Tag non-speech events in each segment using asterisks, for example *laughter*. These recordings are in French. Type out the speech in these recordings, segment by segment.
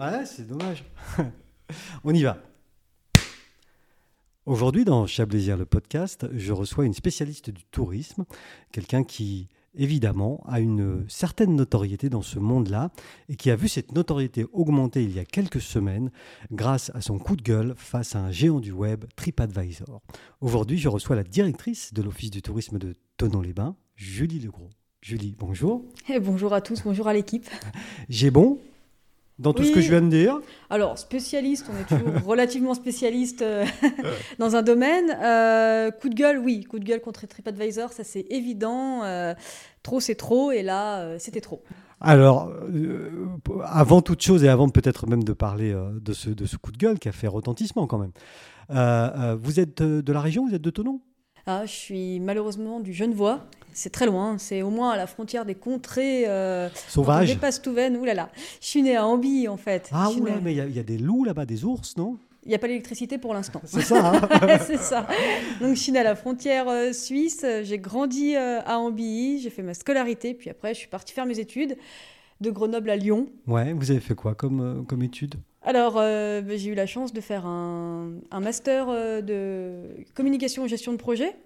Ouais, c'est dommage. *laughs* On y va. Aujourd'hui, dans Chablaisir, le podcast, je reçois une spécialiste du tourisme, quelqu'un qui, évidemment, a une certaine notoriété dans ce monde-là et qui a vu cette notoriété augmenter il y a quelques semaines grâce à son coup de gueule face à un géant du web, TripAdvisor. Aujourd'hui, je reçois la directrice de l'Office du tourisme de Tonon-les-Bains, Julie Legros. Julie, bonjour. Et eh, bonjour à tous, bonjour à l'équipe. J'ai bon dans tout ce que je viens de dire Alors, spécialiste, on est toujours *laughs* relativement spécialiste euh, *laughs* dans un domaine. Euh, coup de gueule, oui, coup de gueule contre TripAdvisor, ça c'est évident. Euh, trop, c'est trop, et là, c'était trop. Alors, avant toute chose, et avant peut-être même de parler de, ce, de ce coup de gueule qui a fait retentissement quand même, vous êtes de la région, vous êtes de Tonon ah, Je suis malheureusement du Genevois, c'est très loin, c'est au moins à la frontière des contrées euh, sauvages. dépasse Touven, oulala. Je suis née à Ambi en fait. Ah mais il y, a des loups là-bas, des ours, non? Il n'y a pas l'électricité pour l'instant. C'est ça. Hein *laughs* c'est ça. Donc je suis née à la frontière euh, suisse, j'ai grandi euh, à Ambi, j'ai fait ma scolarité, puis après je suis partie faire mes études de Grenoble à Lyon. Ouais, vous avez fait quoi comme, comme études alors, ben, j'ai eu la chance de faire un, un master de communication et gestion de projet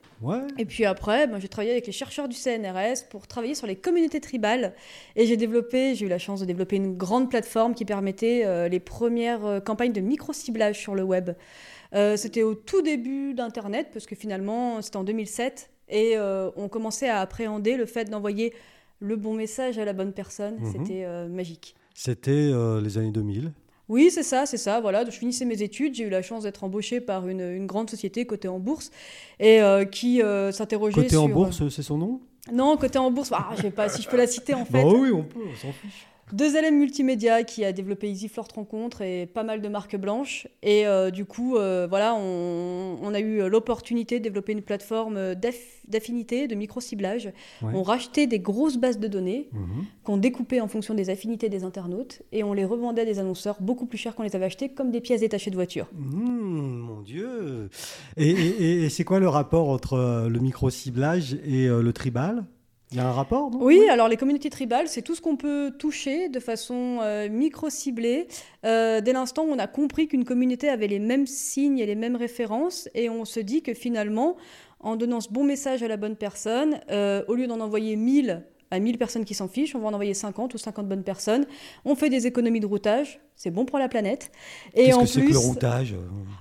et puis après, ben, j'ai travaillé avec les chercheurs du CNRS pour travailler sur les communautés tribales. Et j'ai développé, j'ai eu la chance de développer une grande plateforme qui permettait euh, les premières euh, campagnes de micro-ciblage sur le web. Euh, c'était au tout début d'Internet, parce que finalement, c'était en 2007. Et on commençait à appréhender le fait d'envoyer le bon message à la bonne personne. Mhm. C'était magique. C'était les années 2000 oui, c'est ça, c'est ça. Voilà, je finissais mes études, j'ai eu la chance d'être embauchée par une, grande société cotée en bourse et euh, qui euh, s'interrogeait Côté en bourse, c'est son nom? Non, côté en bourse. Ah, je sais pas si je peux la citer en fait. Bah oui, on peut, on s'en fiche. Deux LM Multimédia qui a développé Easy Rencontre et pas mal de marques blanches. Et euh, du coup, euh, voilà, on, a eu l'opportunité de développer une plateforme d'affinité, de micro-ciblage. On rachetait des grosses bases de données mhm. qu'on découpait en fonction des affinités des internautes et on les revendait à des annonceurs beaucoup plus chers qu'on les avait achetés comme des pièces détachées de voiture. Mmh, mon Dieu Et, et c'est quoi le rapport entre euh, le micro-ciblage et le tribal? Il y a un rapport, Oui, alors les communautés tribales, c'est tout ce qu'on peut toucher de façon euh, micro-ciblée. Euh, dès l'instant où on a compris qu'une communauté avait les mêmes signes et les mêmes références, et on se dit que finalement, en donnant ce bon message à la bonne personne, euh, au lieu d'en envoyer 1000 à 1000 personnes qui s'en fichent, on va en envoyer 50 ou 50 bonnes personnes. On fait des économies de routage, c'est bon pour la planète. Et Qu'est-ce que c'est que le routage?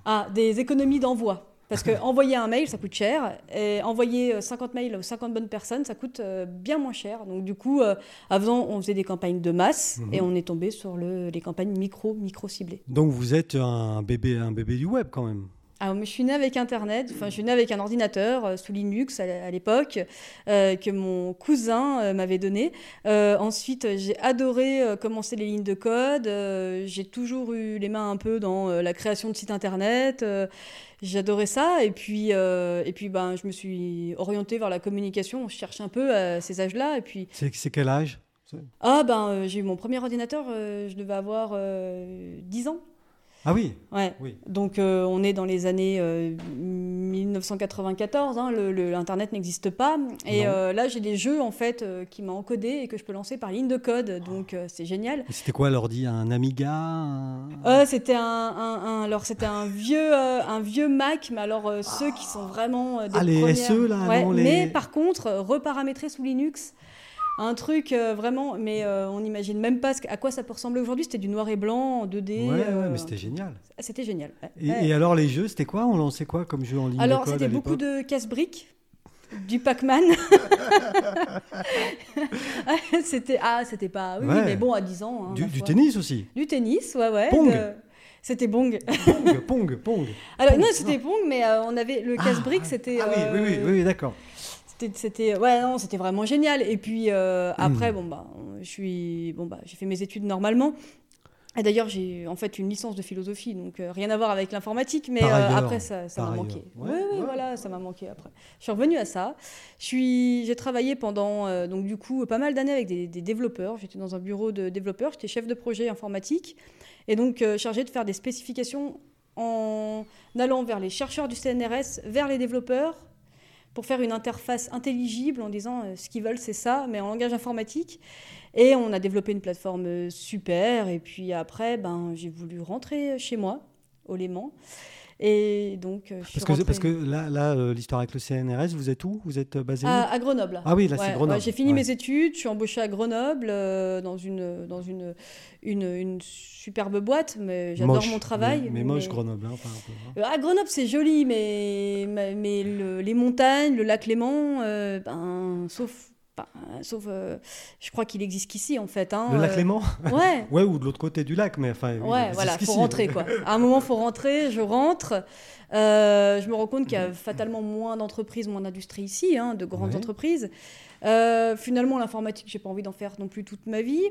Ah, des économies d'envoi. Parce qu'envoyer *laughs* un mail, ça coûte cher. Et envoyer 50 euh, mails aux 50 bonnes personnes, ça coûte euh, bien moins cher. Donc, du coup, euh, avant, on faisait des campagnes de masse et mhm. on est tombé sur le, les campagnes micro, micro-ciblées. Donc, vous êtes un bébé, un bébé du web quand même ah, je suis née avec Internet, enfin, je suis née avec un ordinateur sous Linux à, l'époque, que mon cousin m'avait donné. ensuite, j'ai adoré commencer les lignes de code. j'ai toujours eu les mains un peu dans la création de sites Internet. J'adorais ça. Et puis, euh, et puis ben, je me suis orientée vers la communication. Je cherche un peu à ces âges-là. Et puis... C'est quel âge? Ah, ben, euh, j'ai eu mon premier ordinateur, euh, je devais avoir 10 ans. Ah oui Ouais. Oui. Donc euh, on est dans les années 1994, euh, hein, l'Internet n'existe pas. Et euh, là j'ai des jeux en fait qui m'ont encodé et que je peux lancer par ligne de code, donc c'est génial. C'était quoi l'ordi? Un Amiga C'était un, alors c'était un vieux, un vieux Mac, mais alors ceux qui sont vraiment des ah, les SE là Mais par contre, reparamétrés sous Linux un truc euh, vraiment, mais euh, on n'imagine même pas à quoi ça peut ressembler aujourd'hui. C'était du noir et blanc en 2D. Ouais, euh, mais c'était génial. C'était génial. Et, alors les jeux, c'était quoi? On lançait quoi comme jeu en ligne Alors c'était beaucoup de casse-briques. Du Pac-Man. *laughs* c'était ah, c'était pas oui, mais bon à 10 ans. Hein, du, tennis aussi? Du tennis, ouais ouais. Pong. C'était Bong. Pong, Pong, Pong. *laughs* Alors non, c'était Pong, mais on avait le casse-briques, ah, c'était. Ah oui, oui, oui, oui d'accord c'était ouais non c'était vraiment génial. Et puis euh, après hmm. bon bah je suis bon bah j'ai fait mes études normalement. Et d'ailleurs j'ai en fait une licence de philosophie donc euh, rien à voir avec l'informatique mais euh, après ça m'a manqué. oui oui voilà ça m'a manqué après. Je suis revenue à ça. Je suis j'ai travaillé pendant donc du coup pas mal d'années avec des, des développeurs. J'étais dans un bureau de développeurs j'étais chef de projet informatique. Et donc chargé de faire des spécifications en allant vers les chercheurs du CNRS vers les développeurs pour faire une interface intelligible en disant ce qu'ils veulent, c'est ça, mais en langage informatique. Et on a développé une plateforme super. Et puis après, ben, j'ai voulu rentrer chez moi, au Léman. Et donc, euh, je parce, que, parce que là, là euh, l'histoire avec le CNRS, vous êtes où? Vous êtes euh, basé à, à, Grenoble. Ah oui, là, c'est Grenoble. j'ai fini mes études, je suis embauchée à Grenoble dans, une, dans une, une, une superbe boîte, mais j'adore mon travail. Mais, moche Grenoble, hein, peu. Hein. À Grenoble, c'est joli, mais, mais, les montagnes, le lac Léman, ben, sauf sauf, euh, je crois qu'il existe qu'ici en fait. Hein, le lac euh, Léman *laughs* Ouais. *laughs* ouais, ou de l'autre côté du lac, mais enfin. Ouais, voilà, faut rentrer quoi. À un moment, faut rentrer. Je rentre. Euh, je me rends compte qu'il y a *coughs* fatalement moins d'entreprises, moins d'industries ici, hein, de grandes entreprises. finalement, l'informatique, j'ai pas envie d'en faire non plus toute ma vie.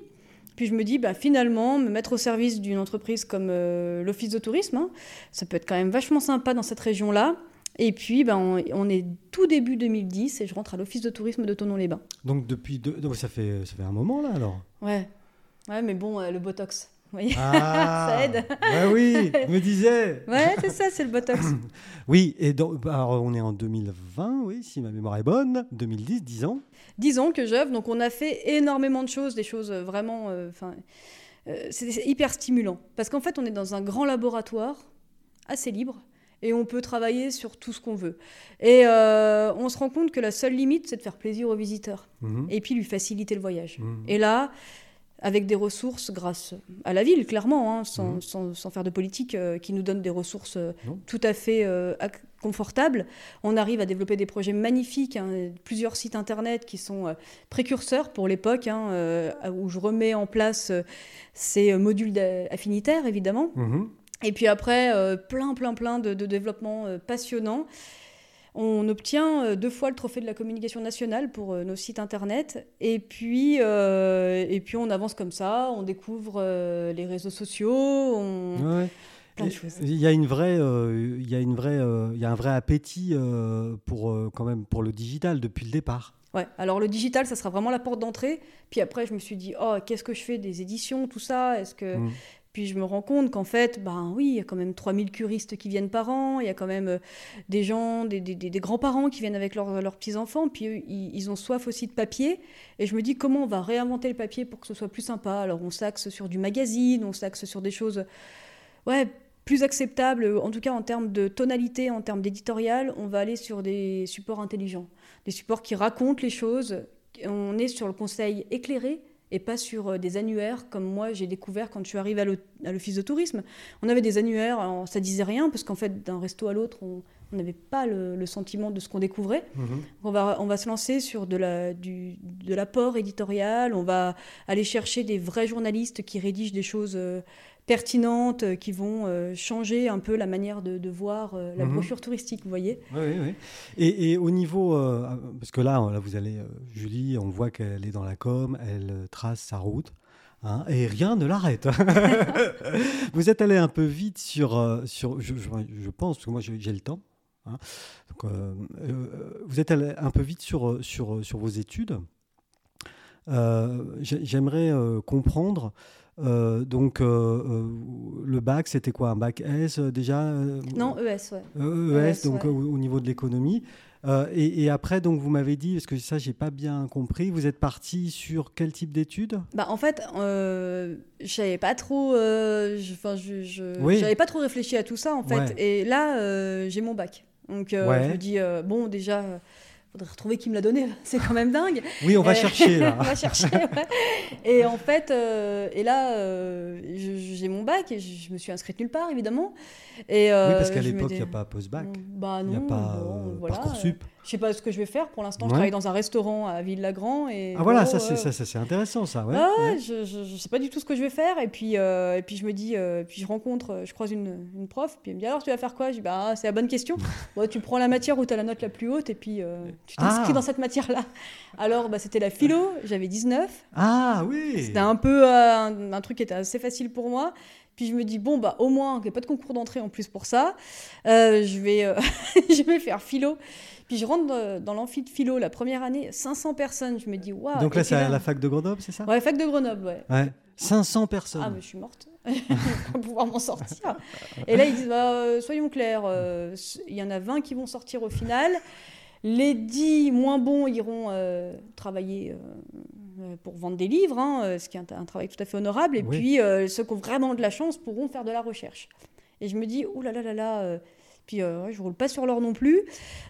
Puis je me dis, bah, finalement, me mettre au service d'une entreprise comme l'Office de tourisme, hein, ça peut être quand même vachement sympa dans cette région-là. Et puis, ben, on, est tout début 2010 et je rentre à l'office de tourisme de Tonon-les-Bains. Donc, depuis deux... ça, fait, ça fait un moment là alors? Ouais, ouais mais bon, euh, le Botox. Oui. Ah, *laughs* ça aide. Ouais, oui, je me disais. Ouais, c'est ça, c'est le Botox. *coughs* oui, et donc, alors, on est en 2020, oui, si ma mémoire est bonne, 2010, 10 ans. 10 ans que j'œuvre, donc on a fait énormément de choses, des choses vraiment. Euh, enfin, euh, c'est hyper stimulant. Parce qu'en fait, on est dans un grand laboratoire, assez libre et on peut travailler sur tout ce qu'on veut. Et euh, on se rend compte que la seule limite, c'est de faire plaisir aux visiteurs mhm. et puis lui faciliter le voyage. Mhm. Et là, avec des ressources grâce à la ville, clairement, hein, sans, mhm. sans, sans, faire de politique, euh, qui nous donne des ressources euh, tout à fait confortables. On arrive à développer des projets magnifiques, hein, plusieurs sites internet qui sont précurseurs pour l'époque, hein, où je remets en place ces modules affinitaires, évidemment. Et puis après, euh, plein, plein, plein de, de développements euh, passionnants. On obtient euh, deux fois le trophée de la communication nationale pour nos sites internet. Et puis, et puis on avance comme ça, on découvre les réseaux sociaux. On... Il y a une vraie, il y a une vraie, il y a un vrai appétit pour quand même pour le digital depuis le départ. Ouais, alors le digital, ça sera vraiment la porte d'entrée. Puis après, je me suis dit, oh, qu'est-ce que je fais des éditions, tout ça? Est-ce que mm. Puis je me rends compte qu'en fait, ben oui, il y a quand même 3000 curistes qui viennent par an, il y a quand même euh, des gens, des, grands-parents qui viennent avec leurs petits-enfants, puis ils, ont soif aussi de papier. Et je me dis comment on va réinventer le papier pour que ce soit plus sympa? Alors on s'axe sur du magazine, on s'axe sur des choses ouais, plus acceptables, en tout cas en termes de tonalité, en termes d'éditorial, on va aller sur des supports intelligents, des supports qui racontent les choses. On est sur le conseil éclairé, et pas sur euh, des annuaires comme moi j'ai découvert quand je suis arrivée à l'office de tourisme. On avait des annuaires, alors ça disait rien parce qu'en fait d'un resto à l'autre on n'avait pas le, sentiment de ce qu'on découvrait. Mhm. On, va, on va se lancer sur de l'apport la, éditorial, on va aller chercher des vrais journalistes qui rédigent des choses euh, pertinentes euh, qui vont euh, changer un peu la manière de, voir euh, la mhm. brochure touristique, vous voyez Oui, oui. Et, au niveau, parce que là, là, vous allez, Julie, on voit qu'elle est dans la com, elle trace sa route. Hein, et rien ne l'arrête. *laughs* vous êtes allé un peu vite sur, sur je, je, pense, parce que moi j'ai le temps. Hein. Donc, vous êtes allé un peu vite sur, sur, sur vos études. J'aimerais comprendre euh, donc, euh, euh, le bac, c'était quoi Un bac S déjà Non, ES, ouais. ES, e donc Au, niveau de l'économie. Et, après, donc, vous m'avez dit, parce que ça, j'ai pas bien compris, vous êtes parti sur quel type d'études? Bah, En fait, je n'avais pas trop, enfin, je, je, pas trop réfléchi à tout ça, en fait. Et là, j'ai mon bac. Donc, je me dis, bon, déjà faudrait retrouver qui me l'a donné, *laughs* c'est quand même dingue. Oui, on va chercher là. *laughs* on va chercher. Et en fait, euh, et là, euh, j'ai mon bac et je, me suis inscrite nulle part évidemment. Et, euh, oui, parce qu'à l'époque, il n'y a pas post-bac. Bah non. Il n'y a pas voilà. Parcoursup. Je sais pas ce que je vais faire. Pour l'instant, je travaille dans un restaurant à Ville-Lagrand. Et ah voilà, ça c'est intéressant ça. Ouais. Ah, je, je, sais pas du tout ce que je vais faire. Et puis, euh, et puis je me dis, euh, puis je rencontre, euh, je croise une, une, prof, puis elle me dit alors tu vas faire quoi? Je dis bah c'est la bonne question. *laughs* bon, tu prends la matière où tu as la note la plus haute et puis tu t'inscris ah. dans cette matière-là. Alors bah, c'était la philo, j'avais 19. Ah oui C'était un peu un, un, truc qui était assez facile pour moi. Puis je me dis, bon, bah, au moins, qu'il n'y ait pas de concours d'entrée en plus pour ça. je, vais, *laughs* je vais faire philo. Puis je rentre dans l'amphi de philo la première année, 500 personnes. Je me dis, waouh. Donc là, c'est à la fac de Grenoble, c'est ça? Ouais, fac de Grenoble, ouais. ouais. 500 personnes. Ah, mais je suis morte. *laughs* pour pouvoir m'en sortir. Et là, ils disent, bah, euh, soyons clairs, euh, il y en a 20 qui vont sortir au final. Les 10 moins bons iront travailler pour vendre des livres, hein, ce qui est un, travail tout à fait honorable. Et puis, ceux qui ont vraiment de la chance pourront faire de la recherche. Et je me dis, oh là là là là, puis je je roule pas sur l'or non plus.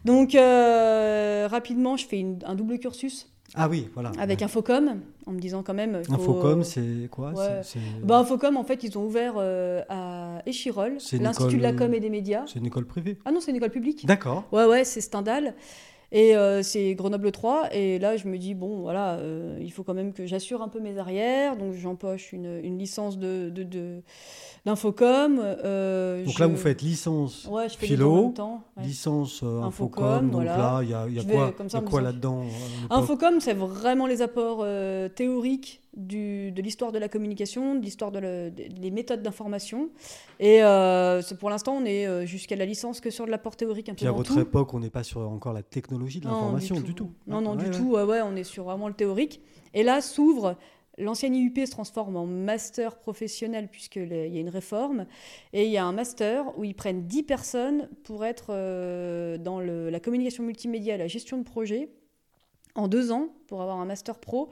Donc, rapidement, je fais un double cursus ah oui, voilà. Avec Infocom, en me disant quand même. Infocom, c'est quoi bah, Infocom, en fait, ils ont ouvert euh, à Échirol, l'Institut de la com et des médias. C'est une école privée Ah non, c'est une école publique. D'accord. Ouais, ouais, c'est Stendhal. Et euh, c'est Grenoble 3. Et là, je me dis, bon, voilà, euh, il faut quand même que j'assure un peu mes arrières. Donc, j'empoche une, une, licence de, d'infocom. Euh, donc là, vous faites licence ouais, je fais philo, temps, licence infocom. donc là, il y a, y a quoi, y a quoi là-dedans Infocom, c'est vraiment les apports théoriques du, de l'histoire de la communication, de l'histoire de des méthodes d'information. Et euh, pour l'instant, on est euh, jusqu'à la licence que sur de l'apport théorique un peu. Puis à votre époque, on n'est pas sur encore la technologie de l'information du, tout. Non, non, du tout. Ouais, on est sur vraiment le théorique. Et là s'ouvre. L'ancienne IUP se transforme en master professionnel puisqu'il y a une réforme. Et il y a un master où ils prennent 10 personnes pour être euh, dans le, la communication multimédia et la gestion de projet en deux ans pour avoir un master pro.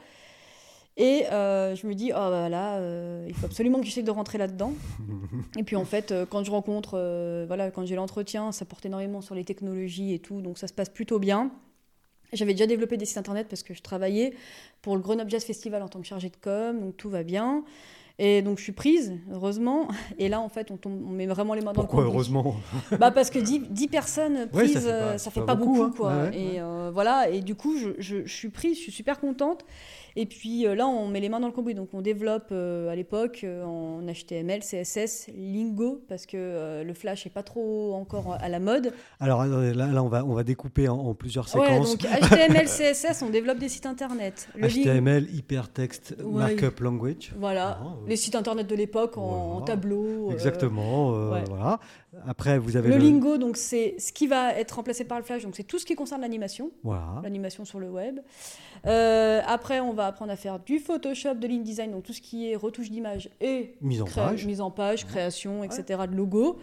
Et euh, je me dis, oh bah là, euh, il faut absolument que j'essaie de rentrer là-dedans. *laughs* et puis en fait, euh, quand je rencontre, voilà, quand j'ai l'entretien, ça porte énormément sur les technologies et tout, donc ça se passe plutôt bien. J'avais déjà développé des sites internet parce que je travaillais pour le Grenoble Jazz Festival en tant que chargée de com, donc tout va bien. Et donc je suis prise, heureusement. Et là, en fait, on, tombe, on met vraiment les mains dans le Pourquoi heureusement? Bah Parce que 10, personnes prises, ça fait pas, ça fait pas, beaucoup. Hein. quoi. et voilà, et du coup, je, je, je, suis prise, je suis super contente. Et puis euh, là, on met les mains dans le cambouis. Donc on développe euh, à l'époque euh, en HTML, CSS, Lingo, parce que le Flash n'est pas trop encore à la mode. Alors là, là on, va, on va découper en, plusieurs séquences. donc *laughs* HTML, CSS, on développe des sites internet. Le HTML, hypertext, markup language. Voilà, ah, les sites internet de l'époque en, tableau. Exactement, voilà. Après, vous avez le, Lingo, donc c'est ce qui va être remplacé par le Flash, donc c'est tout ce qui concerne l'animation, voilà. l'animation sur le web. après, on va apprendre à faire du Photoshop, de l'InDesign, donc tout ce qui est retouche d'image et mise en page, mise en page création, etc. de logo.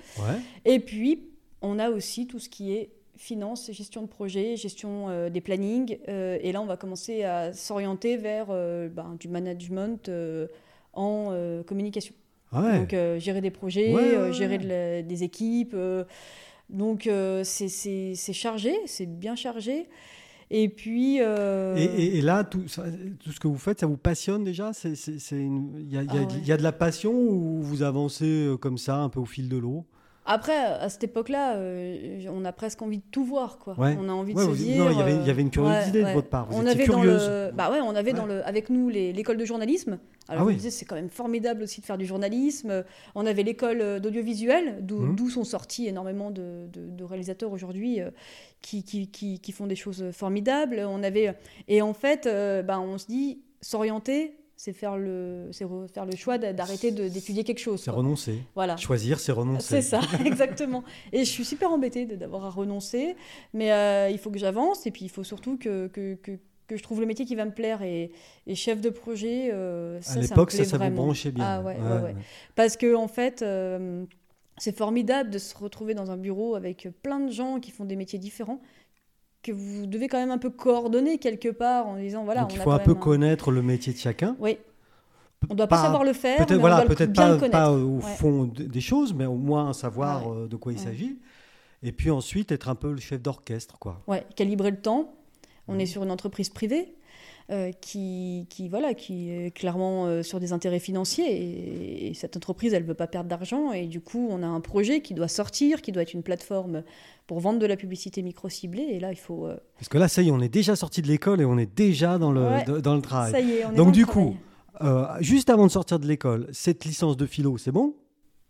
Et puis, on a aussi tout ce qui est finance, gestion de projet, gestion euh, des plannings. Euh, et là, on va commencer à s'orienter vers euh, ben, du management en communication. Donc, gérer des projets, gérer des équipes. donc, c'est chargé, c'est bien chargé. Et puis. Euh, et, là, tout, tout, ce que vous faites, ça vous passionne déjà? Il y, ah y, a de la passion ou vous avancez euh, comme ça, un peu au fil de l'eau? Après, à cette époque-là, euh, on a presque envie de tout voir, quoi. On a envie de se dire. Il y, avait, une curiosité de votre part. on avait dans le, bah ouais, on avait dans le, avec nous l'école de journalisme. Alors, ah, disais, c'est quand même formidable aussi de faire du journalisme. On avait l'école d'audiovisuel, mmh. d'où sont sortis énormément de, de, réalisateurs aujourd'hui qui, qui, qui, font des choses formidables. On avait, et en fait, bah, on se dit, s'orienter, c'est faire le, c'est faire le choix d'arrêter d'étudier quelque chose. C'est renoncer. Voilà. Choisir, c'est renoncer. C'est ça, *laughs* exactement. Et je suis super embêtée d'avoir à renoncer, mais euh, il faut que j'avance et puis il faut surtout que, que, que, je trouve le métier qui va me plaire et, et chef de projet. Euh, à l'époque, ça, ça, vous branchait bien. Ah ouais, ouais, ouais. Parce que en fait. Euh, c'est formidable de se retrouver dans un bureau avec plein de gens qui font des métiers différents que vous devez quand même un peu coordonner quelque part en disant voilà. Donc il faut un peu connaître le métier de chacun. Oui. On ne doit pas, savoir le faire. Peut-être voilà, peut-être pas, pas, au fond des choses, mais au moins savoir euh, de quoi il s'agit. Et puis ensuite être un peu le chef d'orchestre, quoi. Ouais, calibrer le temps. On mmh. est sur une entreprise privée. Euh, qui, qui, voilà, qui est clairement euh, sur des intérêts financiers. Et, cette entreprise, elle ne veut pas perdre d'argent. Et du coup, on a un projet qui doit sortir, qui doit être une plateforme pour vendre de la publicité micro-ciblée. Et là, il faut... Euh, Parce que là, ça y est, on est déjà sorti de l'école et on est déjà dans le, dans le travail. Ça y est, on est Donc du coup, juste avant de sortir de l'école, cette licence de philo, c'est bon?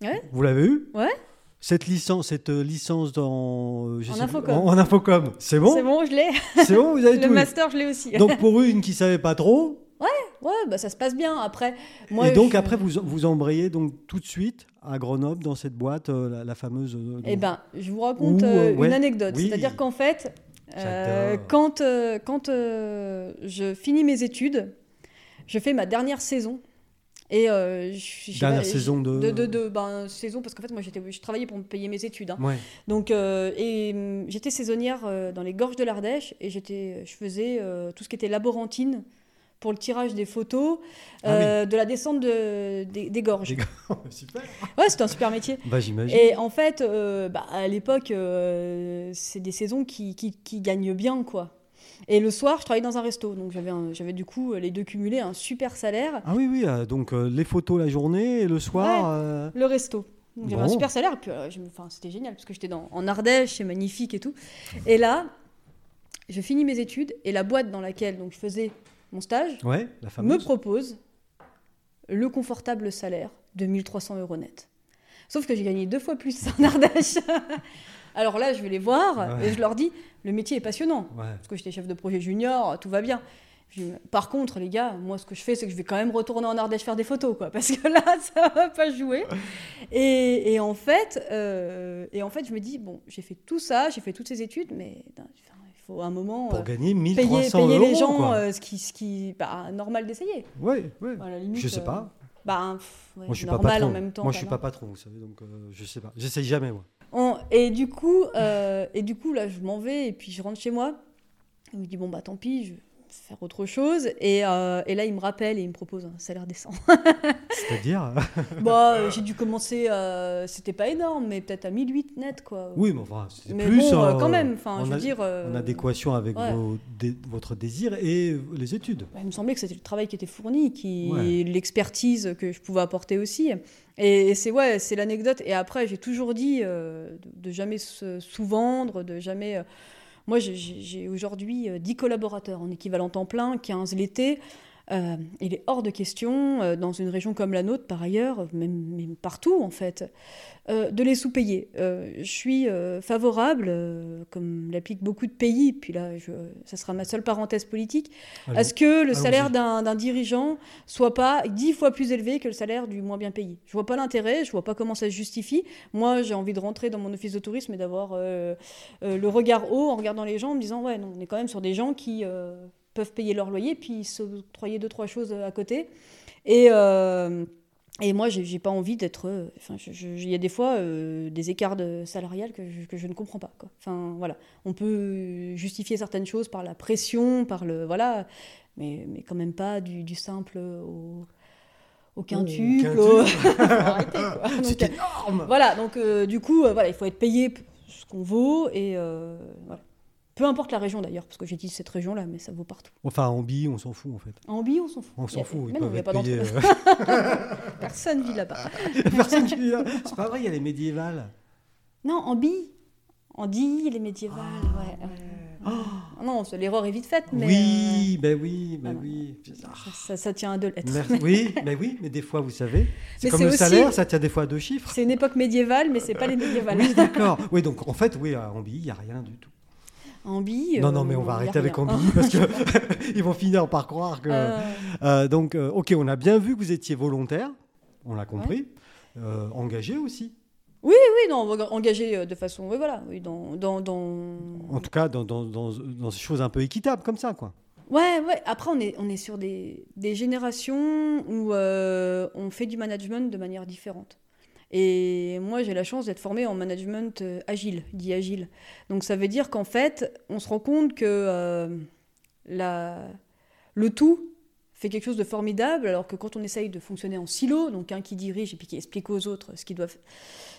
Ouais. Vous l'avez eu Ouais. Cette licence, cette euh, licence dans euh, en, infocom. en, infocom, c'est bon? C'est bon, je l'ai. C'est bon, vous avez Le master, je l'ai aussi. Donc pour une qui savait pas trop. *laughs* Ouais, ouais, bah ça se passe bien. Après, moi. Et donc après, vous vous embrayez donc tout de suite à Grenoble dans cette boîte, euh, la, fameuse. eh ben, je vous raconte une anecdote. C'est-à-dire qu'en fait, quand quand je finis mes études, je fais ma dernière saison Et dernière saison de de, de, ben, saison parce qu'en fait moi j'étais je travaillais pour me payer mes études. Hein. Donc et hum, j'étais saisonnière dans les gorges de l'Ardèche et j'étais je faisais tout ce qui était laborantine pour le tirage des photos ah euh, de la descente de, des, gorges. *laughs* super. Ouais, c'était un super métier. *laughs* Bah, j'imagine. Et en fait, euh, bah, à l'époque, euh, c'est des saisons qui, qui, qui, gagnent bien, quoi. Et le soir, je travaillais dans un resto, donc j'avais, du coup les deux cumulés, un super salaire. Ah oui, oui, donc les photos la journée et le soir. Le resto. Donc j'avais un super salaire, et puis c'était génial, parce que j'étais en Ardèche, c'est magnifique et tout. Et là, je finis mes études, et la boîte dans laquelle donc, je faisais mon stage, me propose le confortable salaire de 1300 euros net. Sauf que j'ai gagné deux fois plus *laughs* en Ardèche. Alors là, je vais les voir et je leur dis le métier est passionnant. Parce que j'étais chef de projet junior, tout va bien. Par contre, les gars, moi, ce que je fais, c'est que je vais quand même retourner en Ardèche faire des photos, quoi, parce que là, *laughs* ça va pas jouer. Et, en fait, euh, et en fait, je me dis bon, j'ai fait tout ça, j'ai fait toutes ces études, mais faut un moment pour euh, gagner 1300 payer, payer les gens euh, ce qui ce qui bah, normal d'essayer. Oui oui je sais pas. euh, bah, moi je suis pas patron. en même temps moi je suis pas patron vous savez donc je sais pas. J'essaye jamais moi et du coup et du coup là je m'en vais et puis je rentre chez moi. Je me dis bon bah tant pis je faire autre chose. Et, euh, et, là, il me rappelle et il me propose un salaire décent. *laughs* C'est-à-dire *laughs* bah, J'ai dû commencer, euh, c'était pas énorme, mais peut-être à 1008 net. Quoi. Oui, mais enfin, c'est plus. Bon, euh, quand même, enfin, je veux dire. En adéquation avec vos, votre désir et les études. il me semblait que c'était le travail qui était fourni, qui, l'expertise que je pouvais apporter aussi. Et, c'est ouais, c'est l'anecdote. Et après, j'ai toujours dit de, de, jamais se sous-vendre, de jamais moi, j'ai aujourd'hui 10 euh, collaborateurs en équivalent temps plein, 15 l'été. Euh, il est hors de question, euh, dans une région comme la nôtre, par ailleurs, même, partout en fait, de les sous-payer. je suis favorable, comme l'appliquent beaucoup de pays, puis là, je, ça sera ma seule parenthèse politique, à ce que le salaire d'un dirigeant soit pas dix fois plus élevé que le salaire du moins bien payé. Je vois pas l'intérêt, je vois pas comment ça se justifie. Moi, j'ai envie de rentrer dans mon office de tourisme et d'avoir le regard haut en regardant les gens, en me disant, ouais, non, on est quand même sur des gens qui peuvent payer leur loyer, puis s'octroyer deux, trois choses à côté. Et, euh, et moi, j'ai pas envie d'être. Euh, enfin, il y a des fois euh, des écarts de salariales que je, que je, ne comprends pas. Quoi. Enfin, voilà. On peut justifier certaines choses par la pression, par le. Voilà. Mais, mais quand même pas du, du simple au au quintuple. *laughs* *laughs* C'est énorme. Voilà, donc du coup, voilà, il faut être payé ce qu'on vaut et voilà. Peu importe la région d'ailleurs, parce que j'ai dit cette région-là, mais ça vaut partout. Enfin, en Bille, on s'en fout en fait. En Bille, on s'en fout. On s'en fout, il n'y a pas payés, euh... *laughs* Personne vit là-bas. *laughs* Personne vit là C'est pas vrai, il y a les médiévales. Non, en Bille. En Dille, les médiévales, ah, ouais. Oh. Non, l'erreur est vite faite, mais... Oui, euh... ben oui, ben oui. Ça, ça, tient à deux lettres. Oui, ben oui, mais des fois, vous savez, c'est comme le salaire, ça tient des fois à deux chiffres. C'est une époque médiévale, mais c'est pas les médiévales. oui, d'accord. Oui, donc en fait, oui, en Bille, il n'y a rien du tout. Ambi. Non, non, mais on va euh, arrêter avec Ambi parce qu'ils *laughs* *laughs* vont finir par croire que. Euh. Euh, donc, ok, on a bien vu que vous étiez volontaire, on l'a compris, engagé aussi. Oui, oui, non, engagé de façon, oui, voilà, oui, dans, dans, En tout cas, dans, dans, dans, dans, ces choses un peu équitables comme ça, quoi. Ouais, ouais. Après, on est, on est sur des, des générations où on fait du management de manière différente. Et moi, j'ai la chance d'être formée en management euh, agile, dit agile. Donc ça veut dire qu'en fait, on se rend compte que euh, la... le tout fait quelque chose de formidable, alors que quand on essaye de fonctionner en silo, donc un qui dirige et puis qui explique aux autres ce qu'ils doivent...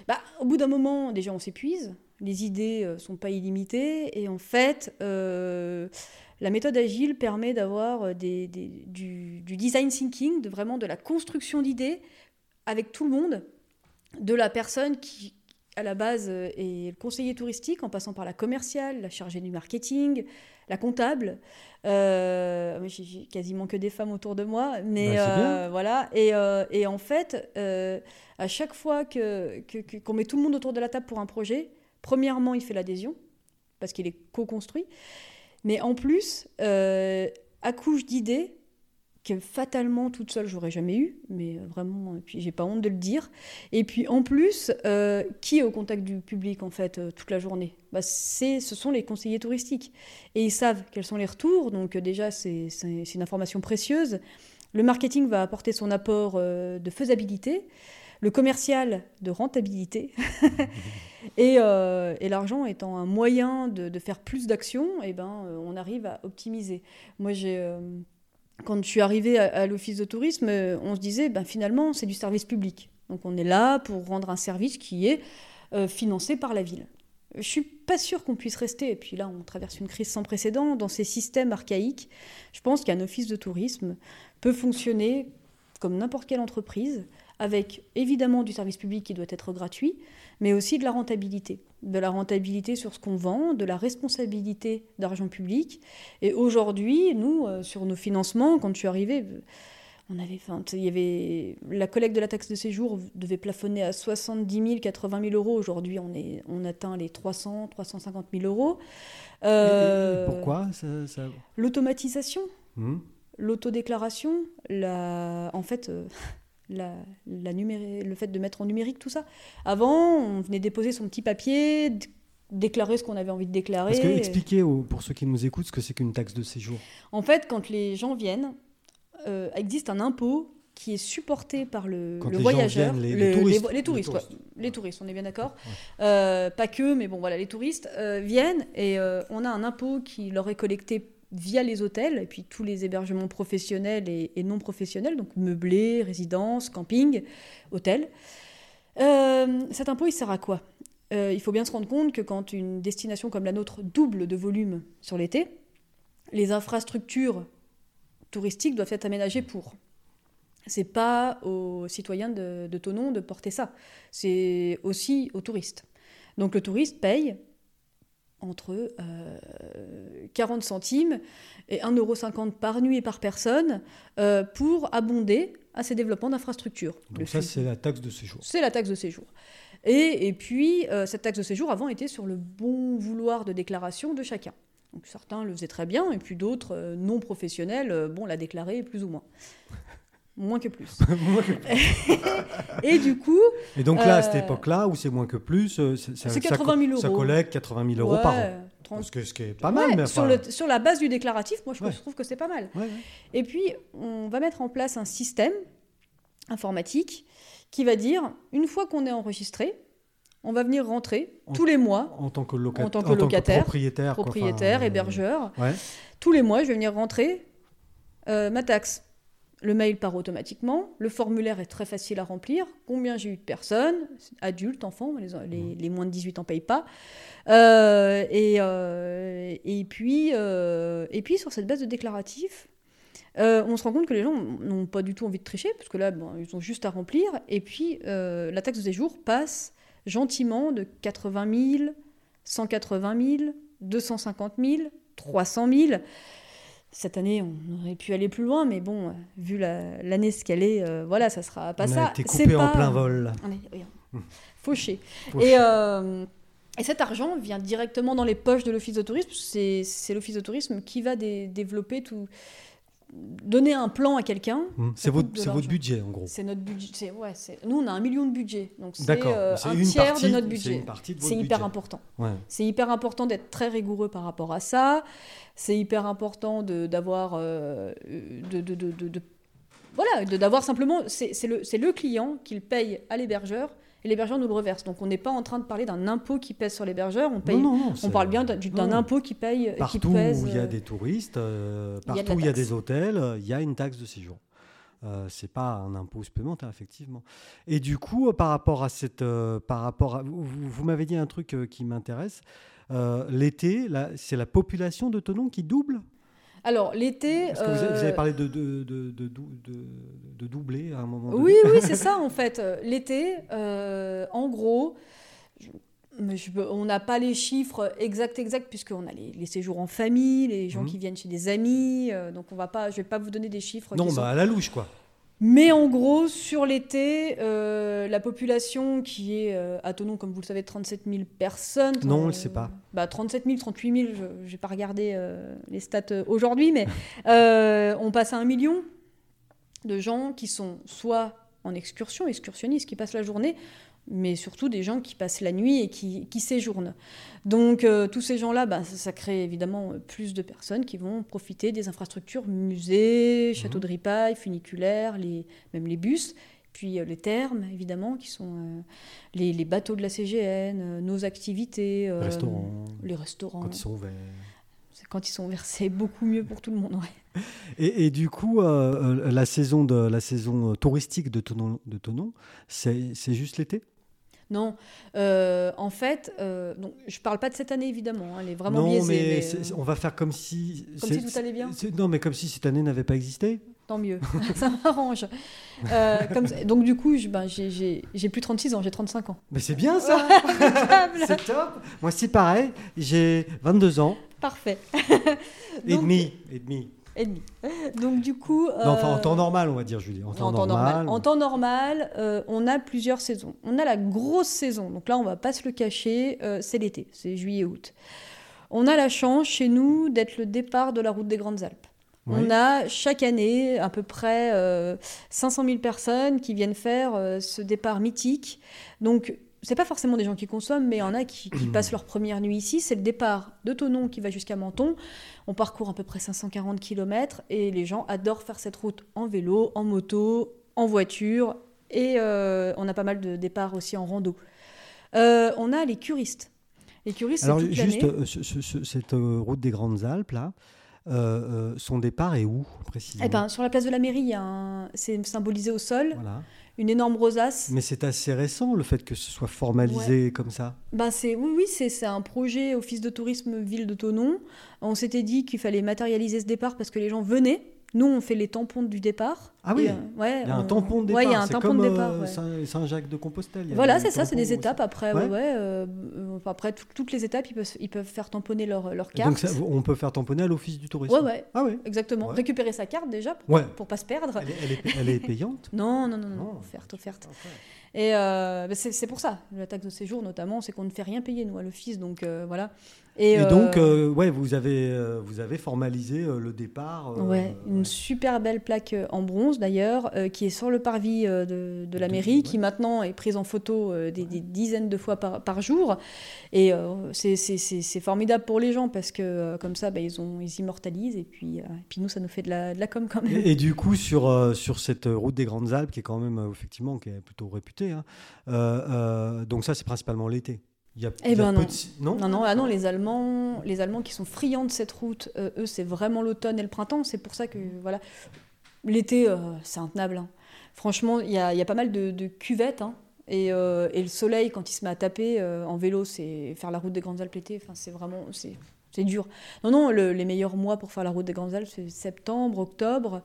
Bah, au bout d'un moment, déjà, on s'épuise, les idées ne euh, sont pas illimitées, et en fait, la méthode agile permet d'avoir des, du, du design thinking, de vraiment de la construction d'idées avec tout le monde, de la personne qui, à la base, euh, est le conseiller touristique, en passant par la commerciale, la chargée du marketing, la comptable. Euh, j'ai quasiment que des femmes autour de moi, mais bah, euh, voilà. Et, en fait, à chaque fois que, qu'on met tout le monde autour de la table pour un projet, premièrement, il fait l'adhésion parce qu'il est co-construit, mais en plus, accouche d'idées que fatalement toute seule j'aurais jamais eu, mais euh, vraiment, et puis j'ai pas honte de le dire. Et puis en plus, euh, qui est au contact du public en fait euh, toute la journée? Bah, c'est, Ce sont les conseillers touristiques. Et ils savent quels sont les retours, donc déjà c'est, une information précieuse. Le marketing va apporter son apport de faisabilité, le commercial de rentabilité. *laughs* et, et l'argent étant un moyen de, de faire plus d'actions, eh ben, on arrive à optimiser. Moi, j'ai quand je suis arrivée à, l'office de tourisme, euh, on se disait, ben, finalement, c'est du service public. Donc on est là pour rendre un service qui est euh, financé par la ville. Je suis pas sûre qu'on puisse rester, et puis là on traverse une crise sans précédent, dans ces systèmes archaïques. Je pense qu'un office de tourisme peut fonctionner comme n'importe quelle entreprise, avec évidemment du service public qui doit être gratuit, mais aussi de la rentabilité. De la rentabilité sur ce qu'on vend, de la responsabilité d'argent public. Et aujourd'hui, nous, euh, sur nos financements, quand je suis arrivée, on avait, il y avait, la collecte de la taxe de séjour devait plafonner à 70 000, 80 000 euros. Aujourd'hui, on, est, on atteint les 300, 350 000 euros. Euh, pourquoi L'automatisation, mmh. l'autodéclaration, la... en fait, euh, la, la le fait de mettre en numérique tout ça. Avant, on venait déposer son petit papier, déclarer ce qu'on avait envie de déclarer. Est-ce que expliquer pour ceux qui nous écoutent ce que c'est qu'une taxe de séjour En fait, quand les gens viennent, euh, existe un impôt qui est supporté par le, voyageur, les, touristes, les, touristes, les, touristes, on est bien d'accord. Euh, pas que, mais bon voilà, les touristes euh, viennent et on a un impôt qui leur est collecté via les hôtels et puis tous les hébergements professionnels et, non professionnels, donc meublés, résidences, camping, hôtels. Euh, cet impôt, il sert à quoi? Euh, Il faut bien se rendre compte que quand une destination comme la nôtre double de volume sur l'été, les infrastructures touristiques doivent être aménagées pour. C'est pas aux citoyens de, de de porter ça, c'est aussi aux touristes. Donc le touriste paye entre 40 euh, centimes et 1,50€ par nuit et par personne euh, pour abonder à ces développements d'infrastructures. Donc ça, c'est la taxe de séjour. C'est la taxe de séjour. Et, et puis, euh, cette taxe de séjour, avant, était sur le bon vouloir de déclaration de chacun. Donc certains le faisaient très bien, et puis d'autres, non professionnels, bon, la déclaraient plus ou moins moins que plus. *laughs* *laughs* et du coup. Et donc là, à cette euh, époque-là, où c'est moins que plus, euh, c'est 80 000 euros. Ça collecte 80 000 euros par an. Ce, qui est pas mal. Mais sur, le, sur, la base du déclaratif, moi, je trouve que c'est pas mal. Et puis, on va mettre en place un système informatique qui va dire, une fois qu'on est enregistré, on va venir rentrer tous les mois en tant que, locataire, en tant que, locataire, propriétaire, propriétaire hébergeur. Tous les mois, je vais venir rentrer euh, ma taxe le mail part automatiquement, le formulaire est très facile à remplir, combien j'ai eu de personnes, adultes, enfants, les, moins de 18 ans payent pas. Euh, euh, et, puis, euh, et puis sur cette base de déclaratif, on se rend compte que les gens n'ont pas du tout envie de tricher, parce que là, ils ont juste à remplir, et puis la taxe de séjour passe gentiment de 80 000, 180 000, 250 000, 300 000 cette année, on aurait pu aller plus loin, mais bon, vu l'année ce qu'elle est, euh, voilà, ça sera pas on ça. Coupé en plein vol. On est hum. fauché. Et, euh, et, cet argent vient directement dans les poches de l'Office de tourisme. C'est l'Office de tourisme qui va développer tout, donner un plan à quelqu'un. Mmh. C'est votre, votre, budget en gros. C'est notre budget. Ouais, nous, on a un million de budget. Donc c'est euh, un tiers de notre budget. C'est hyper important. C'est hyper important d'être très rigoureux par rapport à ça. C'est hyper important d'avoir. Euh, de, de, de, voilà, d'avoir simplement. C'est le, le client qui le paye à l'hébergeur et l'hébergeur nous le reverse. Donc on n'est pas en train de parler d'un impôt qui pèse sur l'hébergeur, on, paye, on parle bien d'un impôt qui paye. Partout qui pèse, où il y a euh, des touristes, euh, partout où il y a des hôtels, il y a une taxe de séjour. Euh, c'est pas un impôt supplémentaire effectivement. Et du coup, par rapport à cette, euh, par rapport à, vous, vous m'avez dit un truc qui m'intéresse. L'été, c'est la population de Tonon qui double? Alors, l'été. Vous, vous, avez parlé de, de, de, de, doubler à un moment donné. Oui, oui, *laughs* c'est ça, en fait. L'été, euh, en gros, on n'a pas les chiffres exacts, exacts, puisqu'on a les, séjours en famille, les gens mmh. qui viennent chez des amis. Euh, donc, on va pas, je ne vais pas vous donner des chiffres. Non, bah, à la louche, quoi. Mais en gros, sur l'été, euh, la population qui est euh, à Tonon, comme vous le savez, 37 000 personnes. Non, on ne le sait pas. Bah, 37 000, 38 000, je n'ai pas regardé euh, les stats aujourd'hui, mais *laughs* on passe à un million de gens qui sont soit en excursion, excursionnistes qui passent la journée, mais surtout des gens qui passent la nuit et qui, qui séjournent. Donc euh, tous ces gens-là, bah, ça, crée évidemment plus de personnes qui vont profiter des infrastructures, musées, châteaux mmh. de ripaille, funiculaires, les, même les bus, puis euh, les thermes, évidemment, qui sont euh, les, les, bateaux de la CGN, nos activités. les restaurants. Les restaurants. Quand ils sont ouverts. Quand ils sont ouverts, *laughs* c'est beaucoup mieux pour tout le monde. *laughs* Et, et, du coup, la saison, de, la saison touristique de Tonon, de Tonon c'est juste l'été? Non, euh, en fait, euh, donc, je parle pas de cette année évidemment, hein, elle est vraiment non, Mais, on va faire comme si. Comme si tout allait bien Non, mais comme si cette année n'avait pas existé. Tant mieux, *laughs* ça m'arrange. Euh, donc du coup, ben, j'ai plus 36 ans, j'ai 35 ans. Mais c'est bien ça *laughs* C'est top Moi aussi pareil, j'ai 22 ans. Parfait. et demi, et demi et demi. Donc du coup... enfin, en temps euh, normal, on va dire, Julie. En temps, normal. En temps normal, euh, on a plusieurs saisons. On a la grosse saison, donc là, on va pas se le cacher, euh, c'est l'été, c'est juillet-août. On a la chance chez nous d'être le départ de la route des Grandes Alpes. On a chaque année à peu près 500 000 personnes qui viennent faire ce départ mythique. Donc c'est pas forcément des gens qui consomment, mais il y en a qui, *clears throat* passent leur première nuit ici. C'est le départ de Tonon qui va jusqu'à Menton. On parcourt à peu près 540 km et les gens adorent faire cette route en vélo, en moto, en voiture. Et euh, on a pas mal de départs aussi en rando. Euh, on a les curistes. Les curistes, Alors, juste euh, cette route des Grandes Alpes, là, son départ est où précisément eh ben, Sur la place de la mairie, c'est symbolisé au sol. Voilà une énorme rosace. Mais c'est assez récent le fait que ce soit formalisé comme ça. Ben c'est oui oui c'est un projet office de tourisme ville de Tonon. On s'était dit qu'il fallait matérialiser ce départ parce que les gens venaient nous, on fait les tampons du départ. Ah oui, euh, ouais, il y a un tampon de départ. Ouais, il y a un tampon comme, de départ. Euh, Saint-Jacques-de-Compostelle. Voilà, c'est ça, c'est des étapes. Après, ouais. Euh, après toutes les étapes, ils peuvent, ils peuvent faire tamponner leur, leur carte. Donc on peut faire tamponner à l'office du tourisme. Ouais, ouais. Ah oui. Exactement. Récupérer sa carte déjà pour, pour pas se perdre. Elle est, elle est, payante *laughs* Non, non, non, non, oh. offerte, offerte. Et bah, c'est pour ça, la taxe de séjour notamment, c'est qu'on ne fait rien payer nous à l'office, donc voilà. Et, donc, euh, euh, ouais, vous avez, euh, vous avez formalisé le départ. ouais, une super belle plaque en bronze d'ailleurs, qui est sur le parvis de, de, la mairie, qui maintenant est prise en photo des, dizaines de fois par, par jour. Et c'est formidable pour les gens parce que comme ça, bah, ils, ont, ils immortalisent et puis, puis nous, ça nous fait de la, de la com quand même. Et, du coup, sur, sur cette route des Grandes Alpes, qui est quand même effectivement qui est plutôt réputée, hein, donc ça, c'est principalement l'été. Eh ben non. non. non, ah non, les Allemands, les Allemands qui sont friands de cette route, euh, eux, c'est vraiment l'automne et le printemps. C'est pour ça que voilà, l'été, euh, c'est intenable. Hein. Franchement, il y a, y a, pas mal de, cuvettes. Hein. et, euh, et, le soleil, quand il se met à taper en vélo, c'est faire la route des Grandes Alpes l'été. Enfin, c'est vraiment, c'est dur. Non, non, les meilleurs mois pour faire la route des Grandes Alpes, c'est septembre, octobre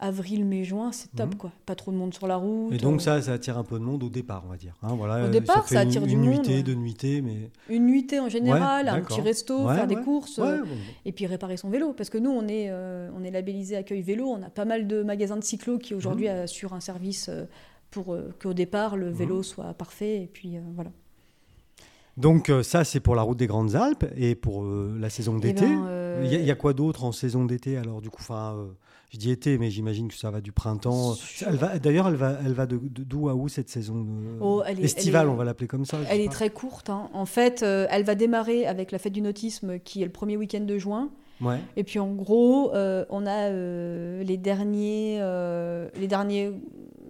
avril, mai, juin, c'est top, mhm. quoi. Pas trop de monde sur la route. Et donc, ça, ça attire un peu de monde au départ, on va dire. Hein, voilà, au départ, ça, attire du monde. Une nuitée, deux nuitées, mais... Une nuitée en général, un petit resto, faire des courses, euh, et puis réparer son vélo. Parce que nous, on est, euh, on est labellisé Accueil Vélo, on a pas mal de magasins de cyclo qui aujourd'hui mhm. assurent un service euh, pour qu'au départ, le vélo mhm. soit parfait, et puis voilà. Donc ça, c'est pour la route des Grandes Alpes et pour la saison eh d'été. Ben, il y, a quoi d'autre en saison d'été alors du coup, enfin, je dis été, mais j'imagine que ça va du printemps. D'ailleurs, elle va, elle va de d'où à où cette saison oh, estivale, on va l'appeler comme ça. Elle est très courte. Hein. En fait, euh, elle va démarrer avec la fête du nautisme, qui est le premier week-end de juin. Ouais. Et puis en gros, euh, on a euh, les derniers, les derniers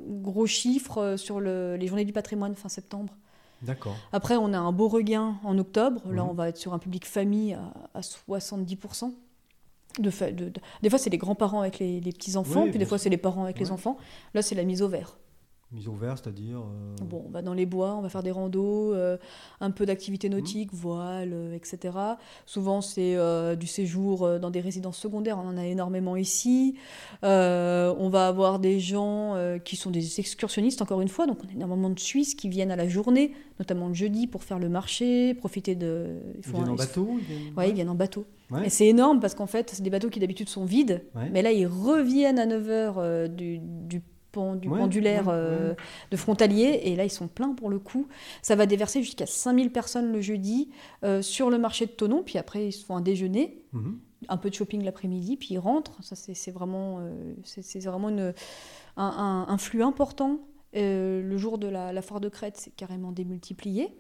gros chiffres sur le, les journées du patrimoine fin septembre. D'accord. Après, on a un beau regain en octobre. Là, mhm. on va être sur un public famille à, à 70%. De, de, des fois, c'est les grands-parents avec les, petits-enfants, puis des fois, c'est les parents avec les enfants. Là, c'est la mise au vert. Mise au vert, c'est-à-dire euh, Bon, on va dans les bois, on va faire des randos, euh, un peu d'activité mmh. nautique, voile, euh, etc. Souvent, c'est du séjour dans des résidences secondaires, on en a énormément ici. on va avoir des gens qui sont des excursionnistes, encore une fois, donc on a énormément de Suisses qui viennent à la journée, notamment le jeudi, pour faire le marché, profiter de... Ils, viennent en bateau Oui, ils viennent en bateau. Et c'est énorme parce qu'en fait, c'est des bateaux qui d'habitude sont vides, mais là, ils reviennent à 9h du, du du pendulaire euh, de frontalier. Et là, ils sont pleins pour le coup. Ça va déverser jusqu'à 5000 personnes le jeudi euh, sur le marché de Tonon. Puis après, ils se font un déjeuner, mhm. un peu de shopping l'après-midi, puis ils rentrent. Ça, c'est vraiment, euh, c'est vraiment une, un, flux important. le jour de la, foire de Crète, c'est carrément démultiplié.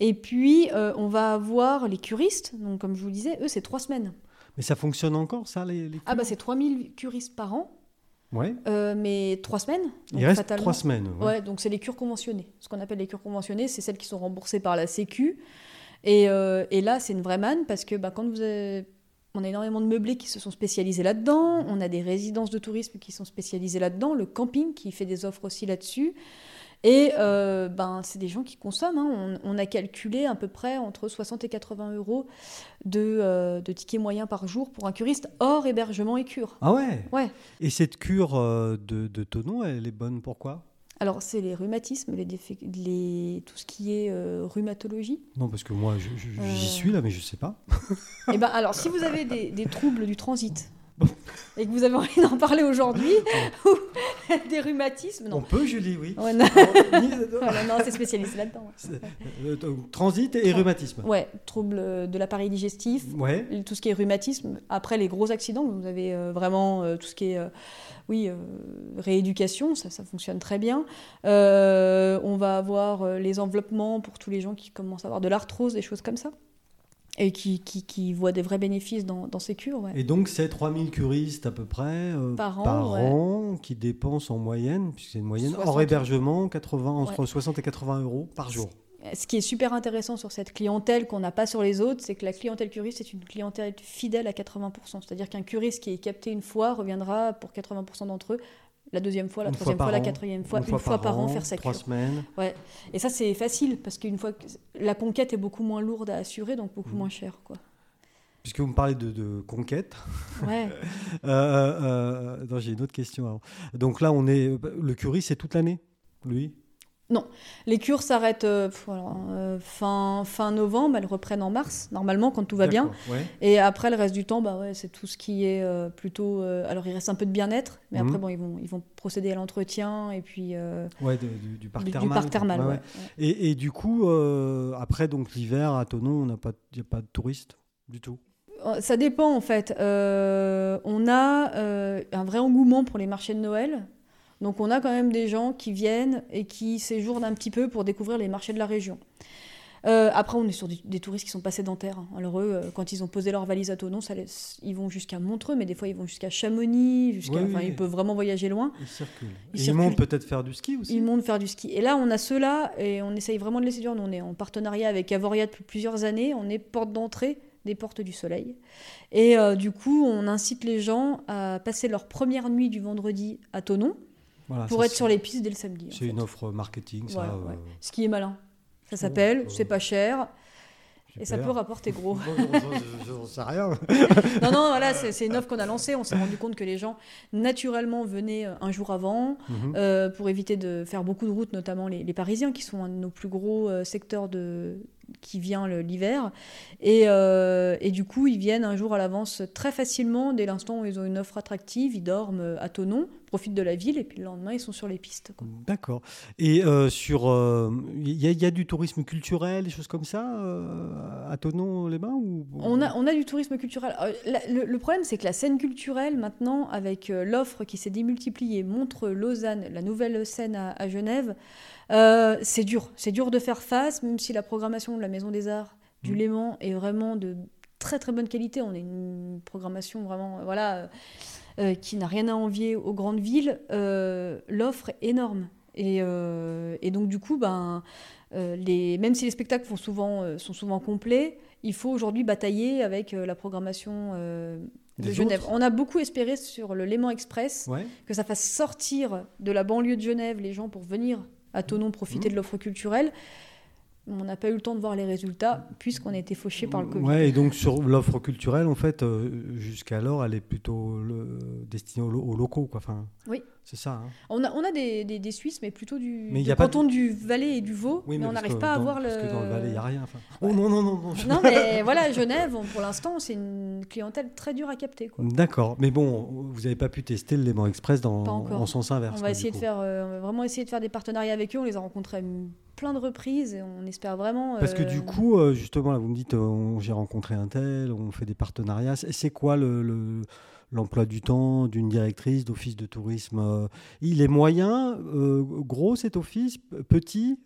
Et puis, on va avoir les curistes. Donc, comme je vous disais, eux, c'est trois semaines. Mais ça fonctionne encore, ça, les, Ah, bah, c'est 3000 curistes par an. Ouais. mais trois semaines. Il reste trois semaines. Ouais. donc c'est les cures conventionnées. Ce qu'on appelle les cures conventionnées, c'est celles qui sont remboursées par la Sécu. Et, et là, c'est une vraie manne parce que bah, quand vous avez on a énormément de meublés qui se sont spécialisés là-dedans. On a des résidences de tourisme qui sont spécialisées là-dedans. Le camping qui fait des offres aussi là-dessus. Et euh, ben, c'est des gens qui consomment. Hein. On, a calculé à peu près entre 60 et 80 euros de, euh, de tickets moyens par jour pour un curiste hors hébergement et cure. Ah ouais? Ouais. Et cette cure euh, de, de Tonon, elle est bonne pourquoi alors, c'est les rhumatismes, les, les tout ce qui est euh, rhumatologie. Non, parce que moi, j'y euh. suis là, mais je ne sais pas. Eh ben, alors, si vous avez des, des troubles du transit, *laughs* et que vous avez envie d'en parler aujourd'hui, *laughs* des rhumatismes. Non. On peut, Julie, oui. non, *laughs* non c'est spécialisé là-dedans. Euh, transit et rhumatisme. Ouais, troubles de l'appareil digestif, ouais. tout ce qui est rhumatisme. Après les gros accidents, vous avez euh, vraiment euh, tout ce qui est, oui, rééducation, ça, ça fonctionne très bien. on va avoir les enveloppements pour tous les gens qui commencent à avoir de l'arthrose, des choses comme ça et qui, qui, qui, voient des vrais bénéfices dans, dans ces cures. Ouais. Et donc, c'est 3000 curistes à peu près euh, par, an, qui dépensent en moyenne, puisque c'est une moyenne, hors hébergement, 80, entre 60 et 80 euros par jour. Ce qui est super intéressant sur cette clientèle qu'on n'a pas sur les autres, c'est que la clientèle curiste est une clientèle fidèle à 80%. C'est-à-dire qu'un curiste qui est capté une fois reviendra pour 80% d'entre eux la deuxième fois, la troisième fois, la quatrième fois, une, fois, par, an, faire sa trois semaines. Ouais. Et ça, c'est facile parce qu'une fois que la conquête est beaucoup moins lourde à assurer, donc beaucoup mm. moins cher, quoi. Puisque vous me parlez de, conquête, ouais. *laughs* Euh, euh, euh, j'ai une autre question. Donc là, on est le curry, c'est toute l'année, lui? Non, les cures s'arrêtent euh, euh, fin, fin novembre, elles reprennent en mars, normalement, quand tout va bien. Et après, le reste du temps, bah ouais, c'est tout ce qui est euh, plutôt... alors, il reste un peu de bien-être, mais après, mhm. bon, ils, vont, ils vont procéder à l'entretien et puis... ouais, du, parc thermal. et, et, du coup, après, donc l'hiver, à Tonon, il n'y a pas de touristes du tout? Ça dépend en fait. on a un vrai engouement pour les marchés de Noël. Donc on a quand même des gens qui viennent et qui séjournent un petit peu pour découvrir les marchés de la région. Euh, après, on est sur des, touristes qui sont pas sédentaires. Hein. Alors eux, euh, quand ils ont posé leur valise à Tonon, ça ils vont jusqu'à Montreux, mais des fois ils vont jusqu'à Chamonix, jusqu'à, ils peuvent vraiment voyager loin. Ils circulent. Ils, montent peut-être faire du ski aussi. Ils montent faire du ski. Et là, on a ceux-là et on essaye vraiment de les séduire. Nous, on est en partenariat avec Avoria depuis plusieurs années. On est porte d'entrée des portes du soleil. Et euh, du coup, on incite les gens à passer leur première nuit du vendredi à Tonon pour être sur les pistes dès le samedi. C'est une offre marketing, ça. Euh. Ce qui est malin. Ça s'appelle, c'est pas cher. Et ça peut rapporter gros. *laughs* je n'en sais rien. *laughs* non, non, voilà, c'est une offre qu'on a lancée. On s'est rendu compte que les gens, naturellement, venaient euh, un jour avant mhm. euh, pour éviter de faire beaucoup de routes, notamment les, Parisiens, qui sont un de nos plus gros secteurs de, qui vient l'hiver. Et, euh, et, du coup, ils viennent un jour à l'avance très facilement. Dès l'instant où ils ont une offre attractive, ils dorment à Tonon, profitent de la ville, et puis le lendemain, ils sont sur les pistes. D'accord. Et euh, sur, il euh, y, a du tourisme culturel, des choses comme ça, à Tonon-les-Bains ou... on, a, on a du tourisme culturel. le, problème, c'est que la scène culturelle, maintenant, avec l'offre qui s'est démultipliée, montre Lausanne, la nouvelle scène à, à Genève, euh, c'est dur, c'est dur de faire face, même si la programmation de la Maison des Arts du mmh. Léman est vraiment de très très bonne qualité. On a une programmation vraiment, euh, voilà, euh, qui n'a rien à envier aux grandes villes. L'offre est énorme. Et, donc du coup, ben, les, même si les spectacles font souvent, sont souvent complets, il faut aujourd'hui batailler avec la programmation de Genève. On a beaucoup espéré sur le Léman Express que ça fasse sortir de la banlieue de Genève les gens pour venir à Tonon profiter de l'offre culturelle. On n'a pas eu le temps de voir les résultats puisqu'on a été fauché par le Covid. Ouais, et donc sur l'offre culturelle, en fait, euh, jusqu'alors, elle est plutôt le, destinée aux, locaux. Quoi. Enfin, oui. C'est ça. Hein. On a, on a des, des, Suisses, mais plutôt du, mais canton du Valais et du Vaud, mais, on n'arrive pas à voir le. Parce que dans le Valais, il n'y a rien. Oh non, non, non. Non, non mais *laughs* voilà, Genève, pour l'instant, c'est une clientèle très dure à capter. D'accord, mais bon, vous n'avez pas pu tester le Léman Express dans, en sens inverse. On va, essayer de faire, euh, on va vraiment essayer de faire des partenariats avec eux. On les a rencontrés plein de reprises et on espère vraiment. Parce que du euh, coup, euh, justement, là, vous me dites, j'ai rencontré un tel, on fait des partenariats. C'est quoi le l'emploi du temps d'une directrice d'office de tourisme Il est moyen, gros cet office, petit,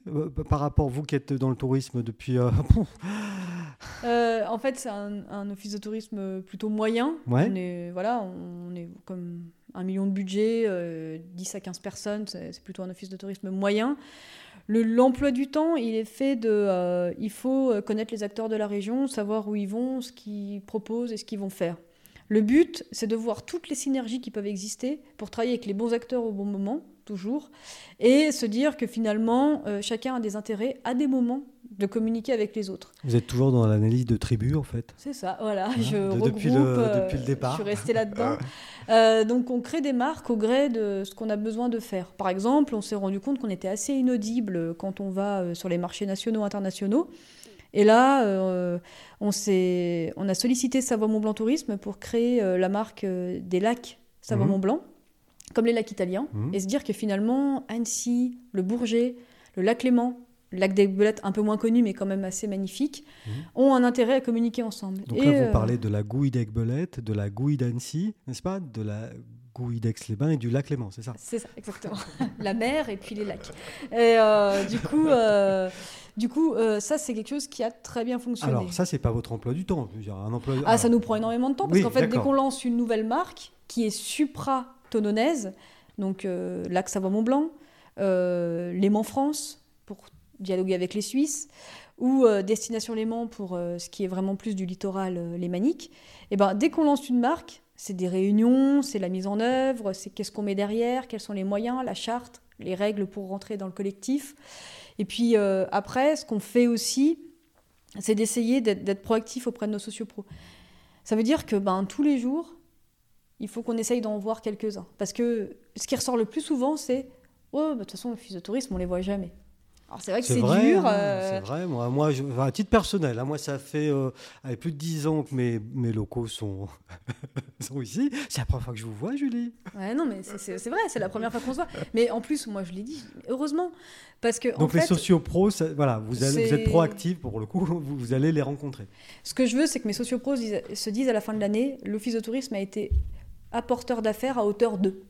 par rapport, vous qui êtes dans le tourisme depuis... *laughs* en fait, c'est un, office de tourisme plutôt moyen. On est, voilà, on est comme un million de budget, 10 à 15 personnes, c'est plutôt un office de tourisme moyen. L'emploi du temps, il est fait de. Euh, il faut euh, connaître les acteurs de la région, savoir où ils vont, ce qu'ils proposent et ce qu'ils vont faire. Le but, c'est de voir toutes les synergies qui peuvent exister pour travailler avec les bons acteurs au bon moment, toujours, et se dire que finalement, euh, chacun a des intérêts à des moments de communiquer avec les autres. Vous êtes toujours dans l'analyse de tribu, en fait C'est ça, voilà. je regroupe, depuis, le, depuis le départ. je suis restée là-dedans. *laughs* Euh, donc, on crée des marques au gré de ce qu'on a besoin de faire. Par exemple, on s'est rendu compte qu'on était assez inaudible quand on va euh, sur les marchés nationaux, internationaux. Et là, euh, on, on a sollicité Savoie Mont Blanc Tourisme pour créer la marque des lacs Savoie Mont Blanc, comme les lacs italiens, mmh. et se dire que finalement, Annecy, le Bourget, le lac Léman, lac d'Aigbelette, un peu moins connu, mais quand même assez magnifique, mhm. ont un intérêt à communiquer ensemble. Donc là, vous euh, parlez de la gouille d'Aigbelette, de la gouille d'Annecy, n'est-ce pas? De la gouille d'Aix-les-Bains et du lac Léman, c'est ça? C'est ça, exactement. *laughs* *laughs* la mer et puis les lacs. Et euh, du coup, euh, du coup ça, c'est quelque chose qui a très bien fonctionné. Alors, ça, c'est pas votre emploi du temps un emploi... Ah, ça nous prend énormément de temps, parce qu'en fait, dès qu'on lance une nouvelle marque qui est supra-tononaise, donc lac Savoie-Mont-Blanc, Léman France, pour dialoguer avec les Suisses, ou euh, Destination Léman pour euh, ce qui est vraiment plus du littoral euh, lémanique, et eh ben, dès qu'on lance une marque, c'est des réunions, c'est la mise en œuvre, c'est qu'est-ce qu'on met derrière, quels sont les moyens, la charte, les règles pour rentrer dans le collectif. Et puis après, ce qu'on fait aussi, c'est d'essayer d'être proactif auprès de nos sociopros. Ça veut dire que ben, tous les jours, il faut qu'on essaye d'en voir quelques-uns. Parce que ce qui ressort le plus souvent, c'est Oh, de toute façon, les fils de tourisme, on les voit jamais. Alors c'est vrai que c'est dur. Hein, euh. C'est vrai, moi, moi je, à titre personnel, hein, moi ça fait euh, plus de 10 ans que mes, mes locaux sont, *laughs* sont ici. C'est la première fois que je vous vois, Julie. Ouais, non, mais c'est vrai, c'est la première fois qu'on se voit. Mais en plus, moi je l'ai dit, heureusement. Parce que, Donc les sociopros, voilà, vous, allez, vous êtes proactifs pour le coup, *laughs* vous, vous, allez les rencontrer. Ce que je veux, c'est que mes sociopros se disent à la fin de l'année, l'office de tourisme a été apporteur d'affaires à hauteur de.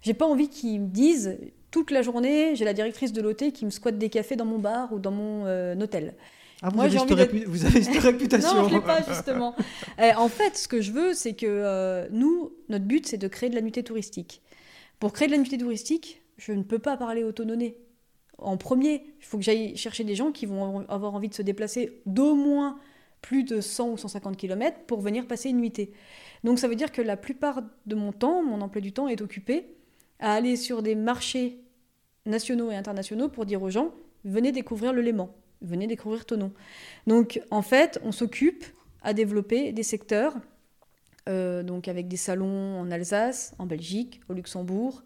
J'ai pas envie qu'ils me disent toute la journée, j'ai la directrice de l'hôtel qui me squatte des cafés dans mon bar ou dans mon euh, hôtel. Ah, vous, avez vous, avez cette *laughs* réputation Non, je ne l'ai pas, justement. *laughs* Euh, en fait, ce que je veux, c'est que euh, nous, notre but, c'est de créer de la nuitée touristique. Pour créer de la nuitée touristique, je ne peux pas parler autononné. En premier, il faut que j'aille chercher des gens qui vont avoir envie de se déplacer d'au moins plus de 100 ou 150 km pour venir passer une nuitée. Donc ça veut dire que la plupart de mon temps, mon emploi du temps est occupé à aller sur des marchés nationaux et internationaux pour dire aux gens venez découvrir le Léman, venez découvrir Tonon. Donc en fait, on s'occupe à développer des secteurs, euh, donc avec des salons en Alsace, en Belgique, au Luxembourg.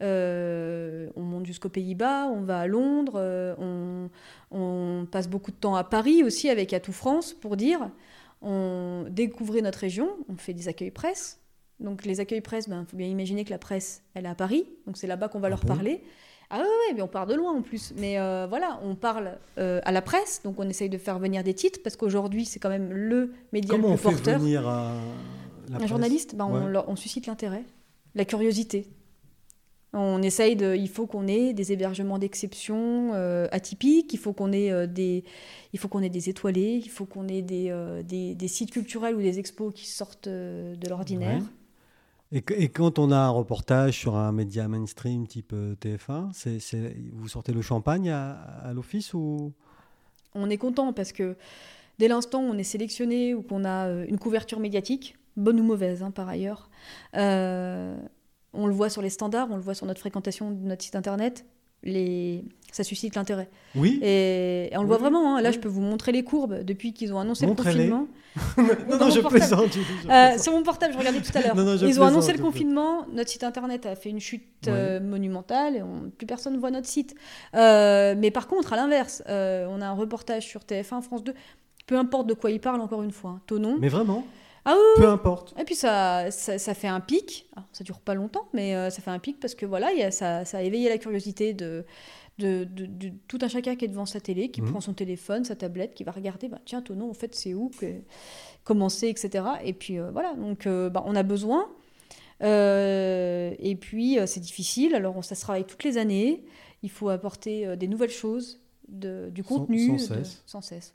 Euh, on monte jusqu'aux Pays-Bas, on va à Londres, euh, on, passe beaucoup de temps à Paris aussi avec Atout France pour dire on découvrait notre région, on fait des accueils presse, donc les accueils presse, il ben, faut bien imaginer que la presse, elle est à Paris, donc c'est là-bas qu'on va ah leur parler. Ah ouais, mais on part de loin en plus. Mais euh, voilà, on parle euh, à la presse, donc on essaye de faire venir des titres, parce qu'aujourd'hui, c'est quand même le média le plus on fait venir euh, Un journaliste, ben, on, suscite l'intérêt, la curiosité. On essaye de, il faut qu'on ait des hébergements d'exception atypiques, il faut qu'on ait des, il faut qu'on ait des étoilés, il faut qu'on ait des, des, sites culturels ou des expos qui sortent de l'ordinaire. Et, quand on a un reportage sur un média mainstream type euh, TF1, c'est, vous sortez le champagne à, l'office ou? On est content parce que dès l'instant où on est sélectionné ou qu'on a euh, une couverture médiatique, bonne ou mauvaise hein, par ailleurs, euh, on le voit sur les standards, on le voit sur notre fréquentation de notre site internet, les... ça suscite l'intérêt. Oui. Et, on le voit vraiment. Hein. Là, je peux vous montrer les courbes depuis qu'ils ont annoncé le confinement. *laughs* non, non, je plaisante. Euh, sur mon portable, je regardais tout à l'heure. Ils ont annoncé le confinement. Notre site internet a fait une chute euh, monumentale et plus personne ne voit notre site. Euh, mais par contre, à l'inverse, on a un reportage sur TF1, France 2. Peu importe de quoi il parle, encore une fois. Hein. Tonon. Mais vraiment ah Peu importe. Et puis ça, ça, fait un pic. Alors, ça dure pas longtemps, mais euh, ça fait un pic parce que voilà, y a, ça, ça, a éveillé la curiosité de, de, de, tout un chacun qui est devant sa télé, qui mhm. prend son téléphone, sa tablette, qui va regarder, bah, tiens, ton nom, en fait, c'est où, que, comment c'est, etc. Et puis euh, voilà, donc euh, bah, on a besoin et puis, c'est difficile. Alors, ça se travaille toutes les années. Il faut apporter des nouvelles choses, de, du contenu. Sans, cesse. sans cesse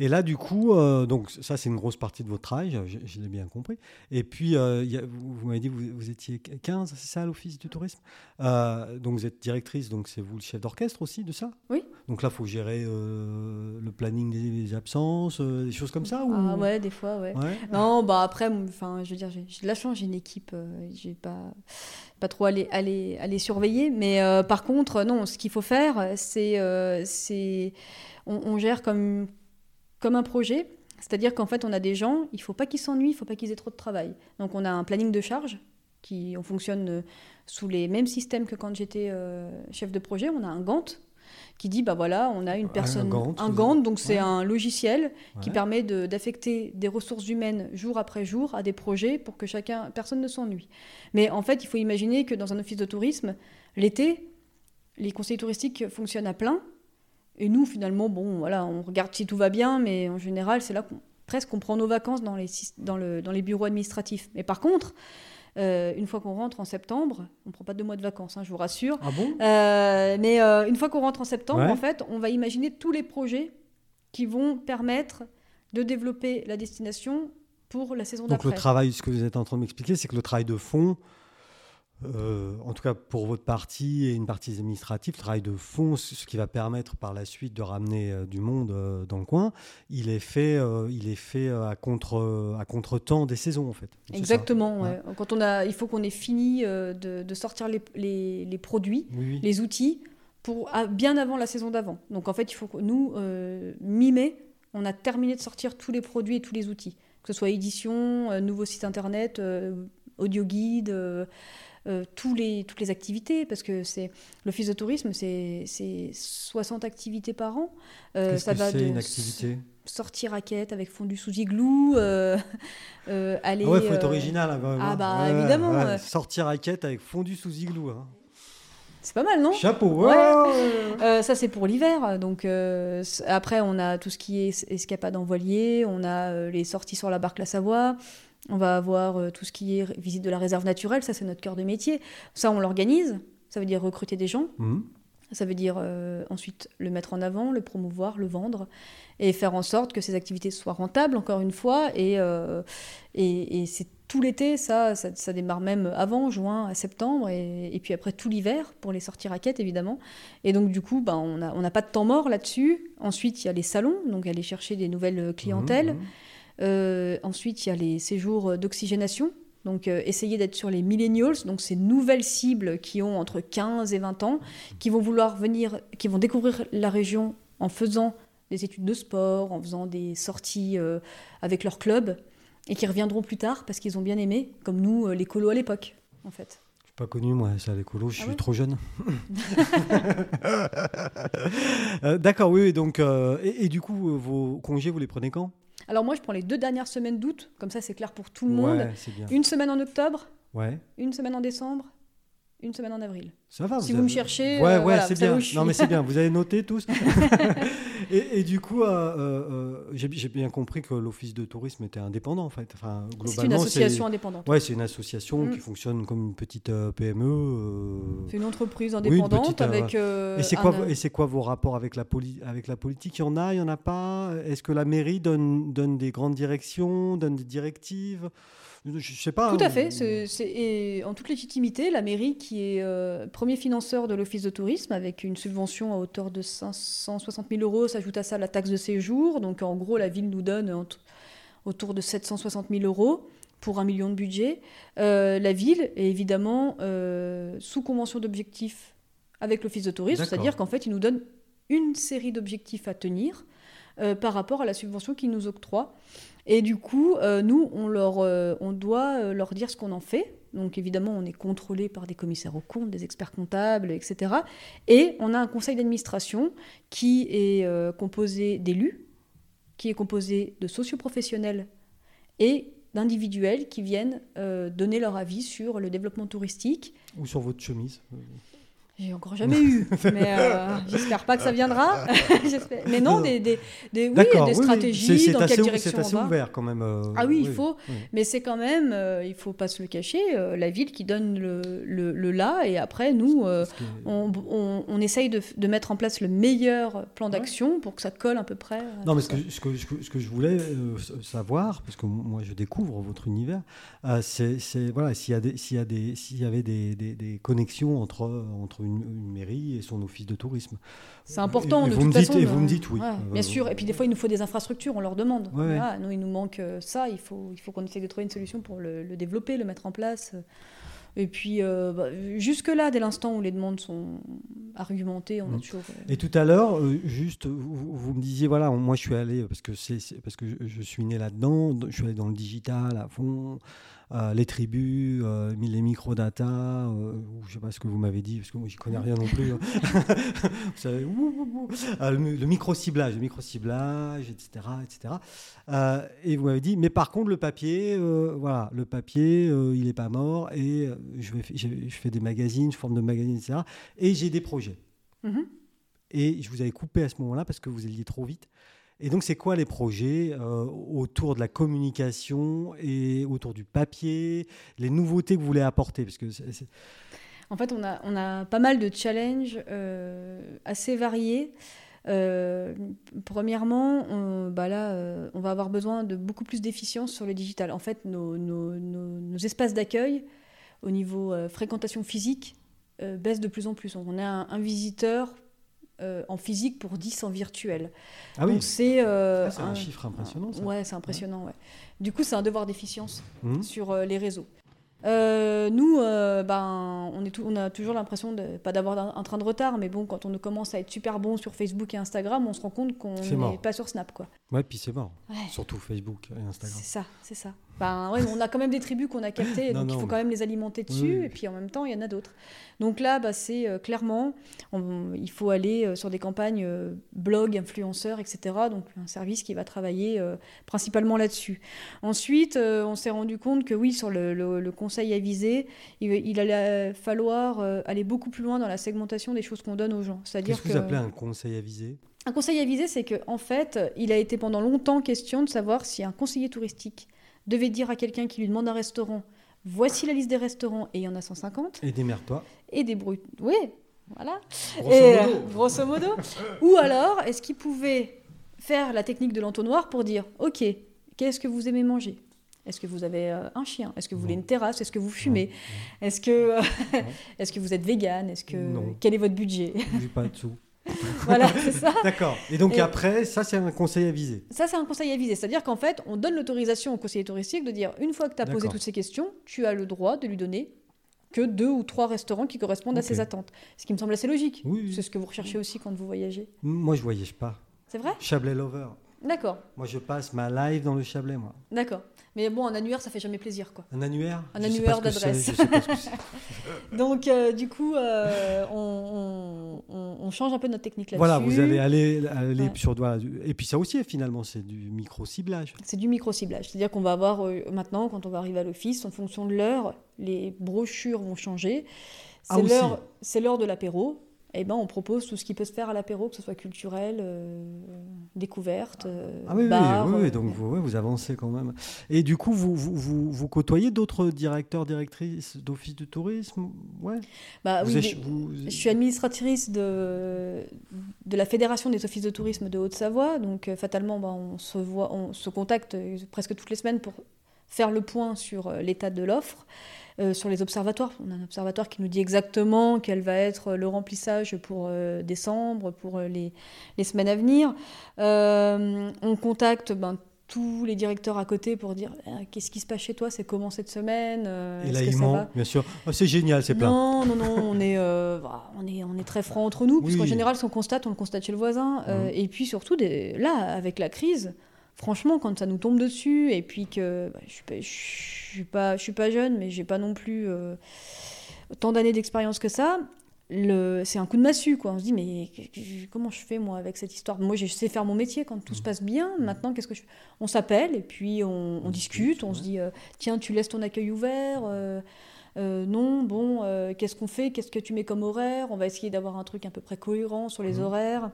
et là, du coup, euh, donc ça, c'est une grosse partie de votre travail, je, l'ai bien compris. Et puis, euh, vous, m'avez dit que vous, étiez 15, c'est ça, à l'Office du tourisme? Euh, Donc, vous êtes directrice, donc c'est vous le chef d'orchestre aussi de ça? Oui. Donc là, il faut gérer le planning des, absences, des choses comme ça ou... Ah ouais, des fois, ouais. Non, bah après, enfin, je veux dire, j'ai de la chance, j'ai une équipe, j'ai pas pas trop aller, aller, aller surveiller. Mais par contre, non, ce qu'il faut faire, c'est, c'est on, on, gère comme, comme un projet. C'est-à-dire qu'en fait, on a des gens, il ne faut pas qu'ils s'ennuient, il ne faut pas qu'ils aient trop de travail. Donc on a un planning de charge, qui, on fonctionne euh, sous les mêmes systèmes que quand j'étais euh, chef de projet. On a un Gantt qui dit, bah voilà, on a une personne, un Gantt, donc c'est un logiciel qui permet d'affecter des ressources humaines jour après jour à des projets pour que chacun, personne ne s'ennuie. Mais en fait, il faut imaginer que dans un office de tourisme, l'été, les conseils touristiques fonctionnent à plein, et nous, finalement, bon, voilà, on regarde si tout va bien, mais en général, c'est là qu'on presque on prend nos vacances dans les, dans, le, dans les bureaux administratifs. Mais par contre, euh, une fois qu'on rentre en septembre, on ne prend pas deux mois de vacances, hein, je vous rassure. Ah bon? Euh, Mais euh, une fois qu'on rentre en septembre, en fait, on va imaginer tous les projets qui vont permettre de développer la destination pour la saison d'après. Donc le travail, ce que vous êtes en train de m'expliquer, c'est que le travail de fond, euh, en tout cas pour votre partie et une partie administrative, le travail de fond, ce qui va permettre par la suite de ramener euh, du monde euh, dans le coin, il est fait, il est fait à contre à contre-temps des saisons en fait. Exactement. Quand on a, il faut qu'on ait fini de, sortir les, les, produits, les outils pour bien avant la saison d'avant. Donc en fait, il faut que nous mi-mai, on a terminé de sortir tous les produits et tous les outils, que ce soit édition, nouveau site internet, audio guide. Euh, tous les, toutes les activités, parce que c'est l'office de tourisme, c'est 60 activités par an. Euh, ça va de une activité? sortir à quête avec fondu sous igloo, euh, *laughs* euh aller. Ah ouais, faut être original. Hein, ah bah évidemment. sortir à quête avec fondu sous igloo. Hein. C'est pas mal, non? Chapeau. Ouais. ça c'est pour l'hiver. Donc après on a tout ce qui est escapade en voilier, on a les sorties sur la barque La Savoie. On va avoir euh, tout ce qui est visite de la réserve naturelle, ça c'est notre cœur de métier. Ça, on l'organise, ça veut dire recruter des gens. Mhm. Ça veut dire euh, ensuite le mettre en avant, le promouvoir, le vendre et faire en sorte que ces activités soient rentables, encore une fois. Et, euh, et, c'est tout l'été, ça, ça, démarre même avant, juin à septembre, et, puis après tout l'hiver pour les sortir à quête, évidemment. Et donc, du coup, ben, on n'a pas de temps mort là-dessus. Ensuite, il y a les salons, donc aller chercher des nouvelles clientèles. Mhm, mhm. Euh, ensuite, il y a les séjours d'oxygénation. Donc, euh, essayer d'être sur les millennials, donc ces nouvelles cibles qui ont entre 15 et 20 ans, qui vont vouloir venir, qui vont découvrir la région en faisant des études de sport, en faisant des sorties euh, avec leur club, et qui reviendront plus tard parce qu'ils ont bien aimé, comme nous, les colos à l'époque, en fait pas connu, moi, ça, les colos, je ah suis trop jeune. *laughs* D'accord, oui, donc, et, et, du coup, vos congés, vous les prenez quand? Alors moi, je prends les deux dernières semaines d'août, comme ça c'est clair pour tout le monde. Une semaine en octobre, ouais. une semaine en décembre, une semaine en avril. Ça va. Si vous, me cherchez, ouais, euh, ouais, c'est bien. Non, mais c'est bien. Vous avez noté tous. *laughs* *laughs* et, du coup, euh, euh, j'ai bien compris que l'office de tourisme était indépendant en fait. Enfin, globalement, c'est une association indépendante. Ouais, c'est une association qui mm. fonctionne comme une petite PME. C'est une entreprise indépendante avec. et c'est quoi, et c'est quoi vos rapports avec la, avec la politique? Il y en a, il y en a pas? Est-ce que la mairie donne, donne des grandes directions, donne des directives? Je sais pas. Tout à fait. C'est, en toute légitimité, la mairie qui est euh, premier financeur de l'office de tourisme avec une subvention à hauteur de 560 000 euros, s'ajoute à ça la taxe de séjour. Donc en gros, la ville nous donne autour de 760 000 euros pour un million de budget. Euh, la ville est évidemment euh, sous convention d'objectifs avec l'office de tourisme, c'est-à-dire qu'en fait, il nous donne une série d'objectifs à tenir par rapport à la subvention qu'il nous octroie. Et du coup, euh, nous, on, leur, euh, on doit euh, leur dire ce qu'on en fait. Donc évidemment, on est contrôlé par des commissaires aux comptes, des experts comptables, etc. Et on a un conseil d'administration qui est composé d'élus, qui est composé de socioprofessionnels et d'individuels qui viennent donner leur avis sur le développement touristique. Ou sur votre chemise J'ai encore jamais eu, mais euh, *laughs* j'espère pas que ça viendra. *laughs* mais non, des, des, des, oui, des stratégies, dans quelle direction C'est assez ouvert quand même. Euh, ah oui, il faut, mais c'est quand même, euh, il faut pas se le cacher, la ville qui donne le, le, là, et après, nous, on, on, on, essaye de, de, mettre en place le meilleur plan d'action pour que ça colle à peu près. Non, mais ce que, ce que, ce, que, je voulais savoir, parce que moi je découvre votre univers, c'est voilà, s'il y, a des, s'il y, a des, s'il y avait des, des, connexions entre, entre une, mairie et son office de tourisme. C'est important, et, de vous toute me façon. et vous me dites oui. bien sûr, et puis des fois, il nous faut des infrastructures, on leur demande. nous, il nous manque euh, ça, il faut, il faut qu'on essaye de trouver une solution pour le, développer, le mettre en place. Et puis, euh, bah, jusque-là, dès l'instant où les demandes sont argumentées, on a mm. toujours. Euh, et tout à l'heure, juste, vous, me disiez, voilà, moi je suis allé, parce que, c'est, parce que je, suis né là-dedans, je suis allé dans le digital à fond. Euh, les tribus, euh, les microdata, euh, je ne sais pas ce que vous m'avez dit, parce que moi, je connais rien non plus. Hein. *laughs* vous savez, le, micro-ciblage, le micro-ciblage, etc. etc. et vous m'avez dit, mais par contre, le papier, voilà, le papier, il n'est pas mort, et je, vais, je, fais des magazines, je forme de magazines, etc. Et j'ai des projets. Mm-hmm. Et je vous avais coupé à ce moment-là parce que vous alliez trop vite. Et donc, c'est quoi les projets euh, autour de la communication et autour du papier, les nouveautés que vous voulez apporter? Parce que En fait, on a, pas mal de challenges euh, assez variés. Euh, premièrement, on, bah là, on va avoir besoin de beaucoup plus d'efficience sur le digital. En fait, nos, espaces d'accueil au niveau fréquentation physique baissent de plus en plus. On a un visiteur euh, en physique pour 10 en virtuel. Ah oui c'est euh, un, chiffre impressionnant. Ça. Ouais, c'est impressionnant. Ouais. Du coup, c'est un devoir d'efficience mmh. sur euh, les réseaux. Nous, ben, on, est on a toujours l'impression de pas d'avoir un, train de retard, mais bon, quand on commence à être super bon sur Facebook et Instagram, on se rend compte qu'on n'est pas sur Snap, quoi. Ouais, puis c'est mort. Surtout Facebook et Instagram. C'est ça, c'est ça. Ben, ouais, on a quand même des tribus qu'on a captées, *laughs* donc il faut quand même les alimenter dessus, et puis en même temps, il y en a d'autres. Donc là, bah, c'est euh, clairement, il faut aller sur des campagnes blog, influenceurs, etc. Donc un service qui va travailler principalement là-dessus. Ensuite, on s'est rendu compte que oui, sur le, le, le conseil avisé, il, il allait falloir euh, aller beaucoup plus loin dans la segmentation des choses qu'on donne aux gens. C'est-à-dire Qu'est-ce que, vous appelez un conseil avisé? Un conseil avisé, c'est qu'en en fait, il a été pendant longtemps question de savoir si un conseiller touristique devait dire à quelqu'un qui lui demande un restaurant, voici la liste des restaurants, et il y en a 150. Et des toi Et des brutes. Oui, voilà. Grosso et, modo. Euh, grosso modo. *laughs* Ou alors, est-ce qu'il pouvait faire la technique de l'entonnoir pour dire, OK, qu'est-ce que vous aimez manger? Est-ce que vous avez euh, un chien? Est-ce que vous voulez une terrasse? Est-ce que vous fumez? Est-ce que, *laughs* est que vous êtes vegan Est-ce que quel est votre budget? Je pas de sous. *laughs* voilà, c'est ça. D'accord. Et donc après, ça, c'est un conseil avisé. Ça, c'est un conseil avisé. C'est-à-dire qu'en fait, on donne l'autorisation au conseiller touristique de dire, une fois que tu as posé toutes ces questions, tu as le droit de lui donner que deux ou trois restaurants qui correspondent à ses attentes. Ce qui me semble assez logique. C'est ce que vous recherchez aussi quand vous voyagez. Moi, je voyage pas. C'est vrai? Chablais Lover. D'accord. Moi, je passe ma live dans le Chablais, moi. D'accord. Mais bon, un annuaire, ça fait jamais plaisir, quoi. Un annuaire? Un annuaire d'adresse. *laughs* Donc, euh, du coup, euh, on, on, change un peu notre technique là-dessus. Voilà, vous allez aller, aller sur... et puis ça aussi, finalement, c'est du micro-ciblage. C'est du micro-ciblage. C'est-à-dire qu'on va avoir, euh, maintenant, quand on va arriver à l'office, en fonction de l'heure, les brochures vont changer. Ah, c'est l'heure de l'apéro eh ben, on propose tout ce qui peut se faire à l'apéro, que ce soit culturel, euh, découverte. Euh, ah oui, bar, oui, oui, donc vous, vous, avancez quand même. Et du coup, vous, vous, vous, côtoyez d'autres directeurs, directrices d'office de tourisme? Ouais. bah, oui, Je suis administratrice de, de la Fédération des offices de tourisme de Haute-Savoie, donc euh, fatalement, bah, on, se voit, on se contacte presque toutes les semaines pour faire le point sur l'état de l'offre. Euh, sur les observatoires. On a un observatoire qui nous dit exactement quel va être le remplissage pour euh, décembre, pour euh, les, les, semaines à venir. on contacte ben, tous les directeurs à côté pour dire qu'est-ce qui se passe chez toi, c'est comment cette semaine? Et là, ils bien sûr. Oh, c'est génial, c'est plein. Non, non, non, on est, on est, on est très franc entre nous, parce qu'en général, si on constate, on le constate chez le voisin. Mmh. Et puis surtout, des, là, avec la crise, franchement, quand ça nous tombe dessus, et puis que bah, je suis pas, suis pas, je suis pas jeune, mais j'ai pas non plus euh, tant d'années d'expérience que ça. C'est un coup de massue, quoi. On se dit, mais comment je fais, moi, avec cette histoire? Moi, je sais faire mon métier quand tout se passe bien. Maintenant, qu'est-ce que je fais? On s'appelle, et puis on, discute, on se dit, euh, tiens, tu laisses ton accueil ouvert. Euh, non, bon, qu'est-ce qu'on fait? Qu'est-ce que tu mets comme horaire? On va essayer d'avoir un truc à peu près cohérent sur les mmh. horaires.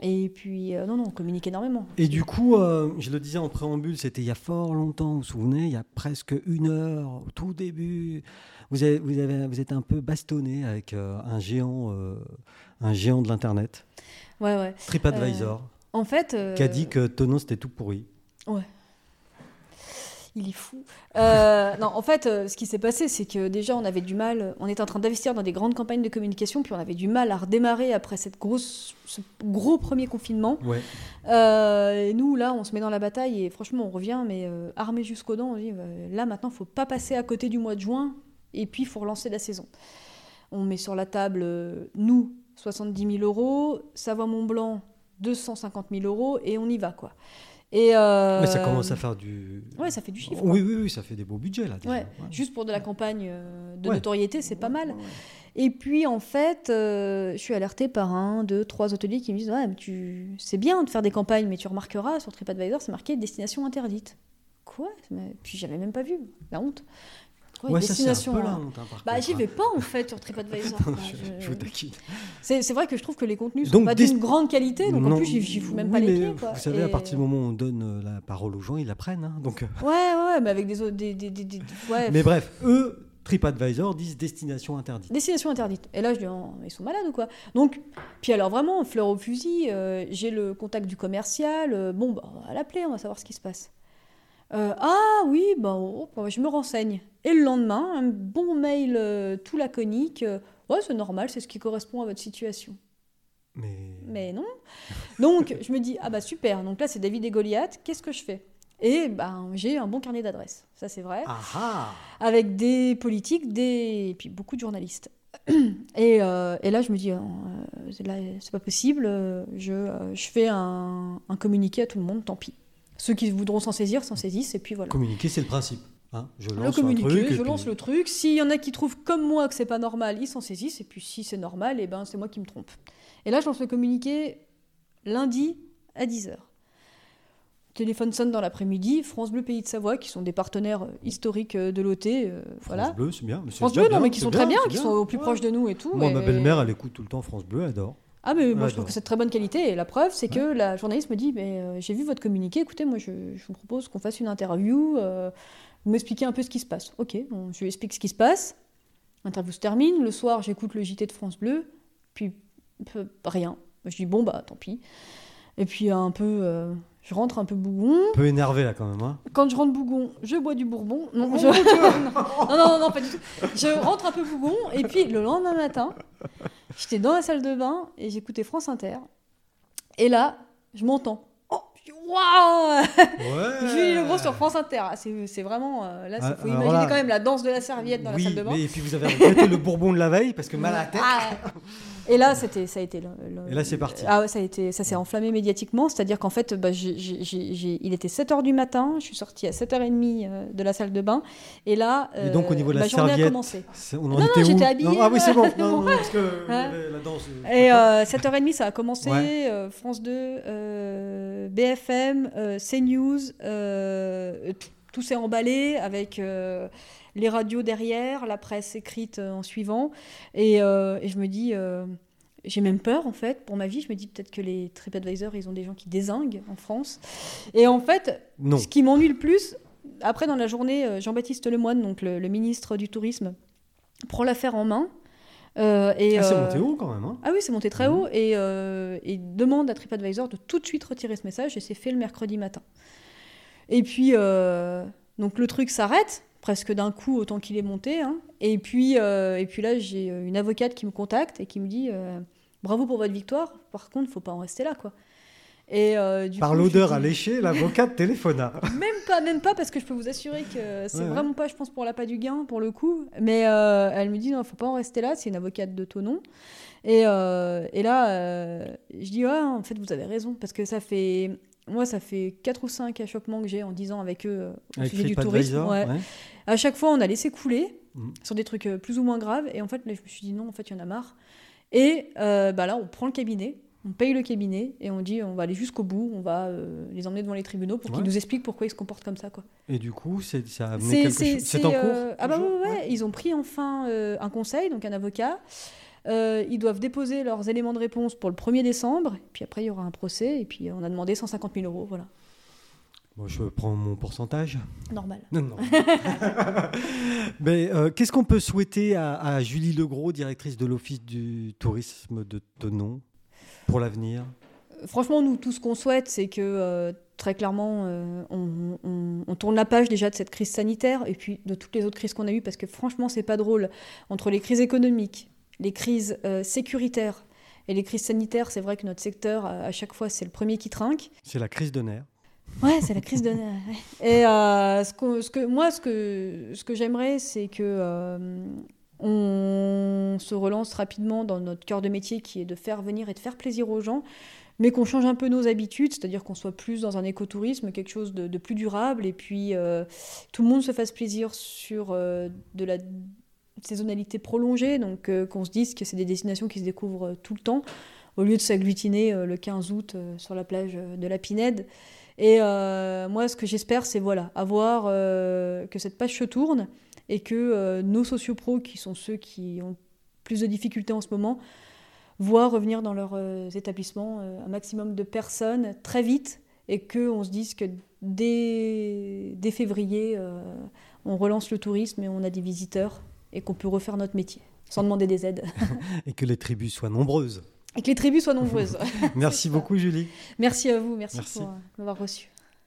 Et puis, non, non, on communique énormément. Et du coup, je le disais en préambule, c'était il y a fort longtemps, vous vous souvenez, il y a presque une heure, au tout début. Vous, avez, vous, avez, vous êtes un peu bastonné avec un, géant, un géant de l'Internet. Ouais, ouais. TripAdvisor. en fait. Qui a dit que Tono, c'était tout pourri. Ouais il est fou. Euh, non, en fait, euh, ce qui s'est passé, c'est que déjà, on avait du mal. On était en train d'investir dans des grandes campagnes de communication, puis on avait du mal à redémarrer après cette grosse, ce gros premier confinement. Ouais. Euh, et nous, là, on se met dans la bataille et franchement, on revient, mais armé jusqu'aux dents. On dit, là, maintenant, il faut pas passer à côté du mois de juin, et puis il faut relancer la saison. On met sur la table, nous, 70 000 euros, Savoie Mont Blanc, 250 000 euros, et on y va, quoi. Et euh... ça commence à faire du. Ouais, ça fait du chiffre. Oui, oui, oui, ça fait des beaux budgets là. Ouais. Juste pour de la campagne euh, de notoriété, c'est pas mal. Et puis en fait, euh, je suis alertée par un, deux, trois hôteliers qui me disent ouais, mais tu... c'est bien de faire des campagnes, mais tu remarqueras sur TripAdvisor, c'est marqué destination interdite. Quoi? Puis j'avais même pas vu, la honte ouais, destination. Ça, un peu hein. bah, j'y vais hein. pas en fait sur *laughs* TripAdvisor. je, vous taquine. C'est vrai que je trouve que les contenus sont pas d'une grande qualité, donc en plus j'y fous même pas les pieds. Quoi. Vous savez, à partir du moment où on donne euh, la parole aux gens, ils la prennent. Hein, donc... Euh. Ouais, ouais, mais avec des, des, des, des ouais. Mais bref, eux. TripAdvisor disent destination interdite. Destination interdite. Et là, je dis, oh, ils sont malades ou quoi? Donc, puis alors vraiment, fleur au fusil, euh, j'ai le contact du commercial. bon, bah, on va l'appeler, on va savoir ce qui se passe. Euh, ah oui, bah, oh, bah, je me renseigne. Et le lendemain, un bon mail euh, tout laconique. Euh, ouais, c'est normal, c'est ce qui correspond à votre situation. Mais... Mais non. Donc, je me dis, ah bah super, donc là c'est David et Goliath, qu'est-ce que je fais? Et ben, j'ai un bon carnet d'adresses, ça c'est vrai. Avec des politiques, des... et puis beaucoup de journalistes. *clears throat* Et, et, là, je me dis, c'est pas possible, je, je fais un, un communiqué à tout le monde, tant pis. Ceux qui voudront s'en saisir s'en saisissent et puis voilà. Communiquer, c'est le principe. Hein je lance le communiquer, truc, je lance le truc. S'il y en a qui trouvent comme moi que c'est pas normal, ils s'en saisissent. Et puis si c'est normal, eh ben c'est moi qui me trompe. Et là, je lance le communiqué lundi à 10h. Téléphone sonne dans l'après-midi, France Bleu Pays de Savoie, qui sont des partenaires euh, historiques euh, de l'OT. Euh, France Bleu, c'est bien. France Bleu, non, mais qui sont très bien, qui sont au plus proche de nous et tout. Moi, ma belle-mère, elle écoute tout le temps France Bleu, elle adore. Ah, mais moi, je trouve que c'est de très bonne qualité. Et la preuve, c'est que la journaliste me dit mais, euh, J'ai vu votre communiqué, écoutez, moi, je, vous propose qu'on fasse une interview, euh, vous m'expliquez un peu ce qui se passe. Ok, je lui explique ce qui se passe. L'interview se termine. Le soir, j'écoute le JT de France Bleu, puis rien. Je dis Bon, bah, tant pis. Et puis, un peu. Euh, je rentre un peu bougon. Un peu énervé là quand même. Hein. Quand je rentre bougon, je bois du bourbon. Non, oh, je... *laughs* non, non, non, pas du tout. Je rentre un peu bougon et puis le lendemain matin, J'étais dans la salle de bain et j'écoutais France Inter. Et là, je m'entends. Oh, waouh *laughs* ouais. Julie sur France Inter. Ah, c'est vraiment. Euh, là, il ah, faut imaginer quand même la danse de la serviette dans la salle de bain. et puis vous avez regretté le bourbon de la veille parce que mal à la tête. Ah, *laughs* et là, c'était, ça a été. et là, c'est parti. Ah ouais, ça a été, ça s'est enflammé médiatiquement. C'est-à-dire qu'en fait, bah, il était 7h du matin. Je suis sortie à 7h30 euh, de la salle de bain. Et là, et donc, au niveau de la, serviette, a commencé. On en non, était non, j'étais habillée. ah oui, c'est bon. non, non, parce que *laughs* hein la danse. Et euh, 7h30, ça a commencé. Euh, France 2, euh, BFM, CNews, tout s'est emballé avec les radios derrière, la presse écrite euh, en suivant. Et, euh, et je me dis, euh, j'ai même peur en fait pour ma vie. Je me dis peut-être que les TripAdvisor, ils ont des gens qui désinguent en France. Et en fait, ce qui m'ennuie le plus, après dans la journée, Jean-Baptiste Lemoyne, donc le, ministre du Tourisme, prend l'affaire en main. et, ah, c'est monté haut quand même. Hein. ah oui, c'est monté très mmh. haut et, et, demande à TripAdvisor de tout de suite retirer ce message et c'est fait le mercredi matin. Et puis, donc le truc s'arrête presque d'un coup autant qu'il est monté. Hein. Et, puis, euh, et puis là, j'ai euh, une avocate qui me contacte et qui me dit euh, Bravo pour votre victoire, par contre, il faut pas en rester là. quoi. Et, Par l'odeur alléchée, l'avocate *laughs* téléphona. même pas, même pas, parce que je peux vous assurer que c'est vraiment pas, je pense, pour l'appât du gain, pour le coup. Mais elle me dit Non, il faut pas en rester là, c'est une avocate de Tonon. Et, et là, je dis Ouais, en fait, vous avez raison, parce que ça fait moi, ça fait 4 ou 5 achoppements que j'ai en 10 ans avec eux euh, au sujet du tourisme. Ouais. À chaque fois, on a laissé couler mm. sur des trucs euh, plus ou moins graves. Et en fait, je me suis dit non, en fait, il y en a marre. Et euh, bah là, on prend le cabinet. on paye le cabinet et on dit on va aller jusqu'au bout, on va euh, les emmener devant les tribunaux pour qu'ils nous expliquent pourquoi ils se comportent comme ça. Quoi. Et du coup, ça a amené quelque chose C'est en cours euh, Ah bah ouais, ils ont pris enfin un conseil, donc un avocat. Ils doivent déposer leurs éléments de réponse pour le 1er décembre, puis après il y aura un procès, et puis on a demandé 150 000 euros, voilà. Bon, je prends mon pourcentage. Normal. Non, non. *laughs* Mais qu'est-ce qu'on peut souhaiter à, à, Julie Legros, directrice de l'Office du tourisme de Tonon pour l'avenir? Franchement, nous, tout ce qu'on souhaite, c'est que euh, très clairement, euh, on, tourne la page déjà de cette crise sanitaire et puis de toutes les autres crises qu'on a eues, parce que franchement, c'est pas drôle. Entre les crises économiques, les crises euh, sécuritaires et les crises sanitaires, c'est vrai que notre secteur, à, chaque fois, c'est le premier qui trinque. C'est la crise de nerfs. Ouais, c'est la crise de nerfs. *laughs* Et ce que, ce que, moi, ce que, ce que j'aimerais, c'est que on se relance rapidement dans notre cœur de métier qui est de faire venir et de faire plaisir aux gens, mais qu'on change un peu nos habitudes, c'est-à-dire qu'on soit plus dans un écotourisme, quelque chose de, plus durable, et puis euh, tout le monde se fasse plaisir sur euh, de la saisonnalité prolongée, donc euh, qu'on se dise que c'est des destinations qui se découvrent tout le temps, au lieu de s'agglutiner le 15 août sur la plage de la Pinède. Et moi, ce que j'espère, c'est voilà, avoir que cette page se tourne, et que euh, nos sociopros, qui sont ceux qui ont plus de difficultés en ce moment, voient revenir dans leurs euh, établissements euh, un maximum de personnes très vite et qu'on se dise que dès février, on relance le tourisme et on a des visiteurs et qu'on peut refaire notre métier sans demander des aides. *laughs* et que les tribus soient nombreuses. Et que les tribus soient nombreuses. *laughs* *laughs* merci beaucoup Julie. Merci à vous, merci. pour m'avoir reçu.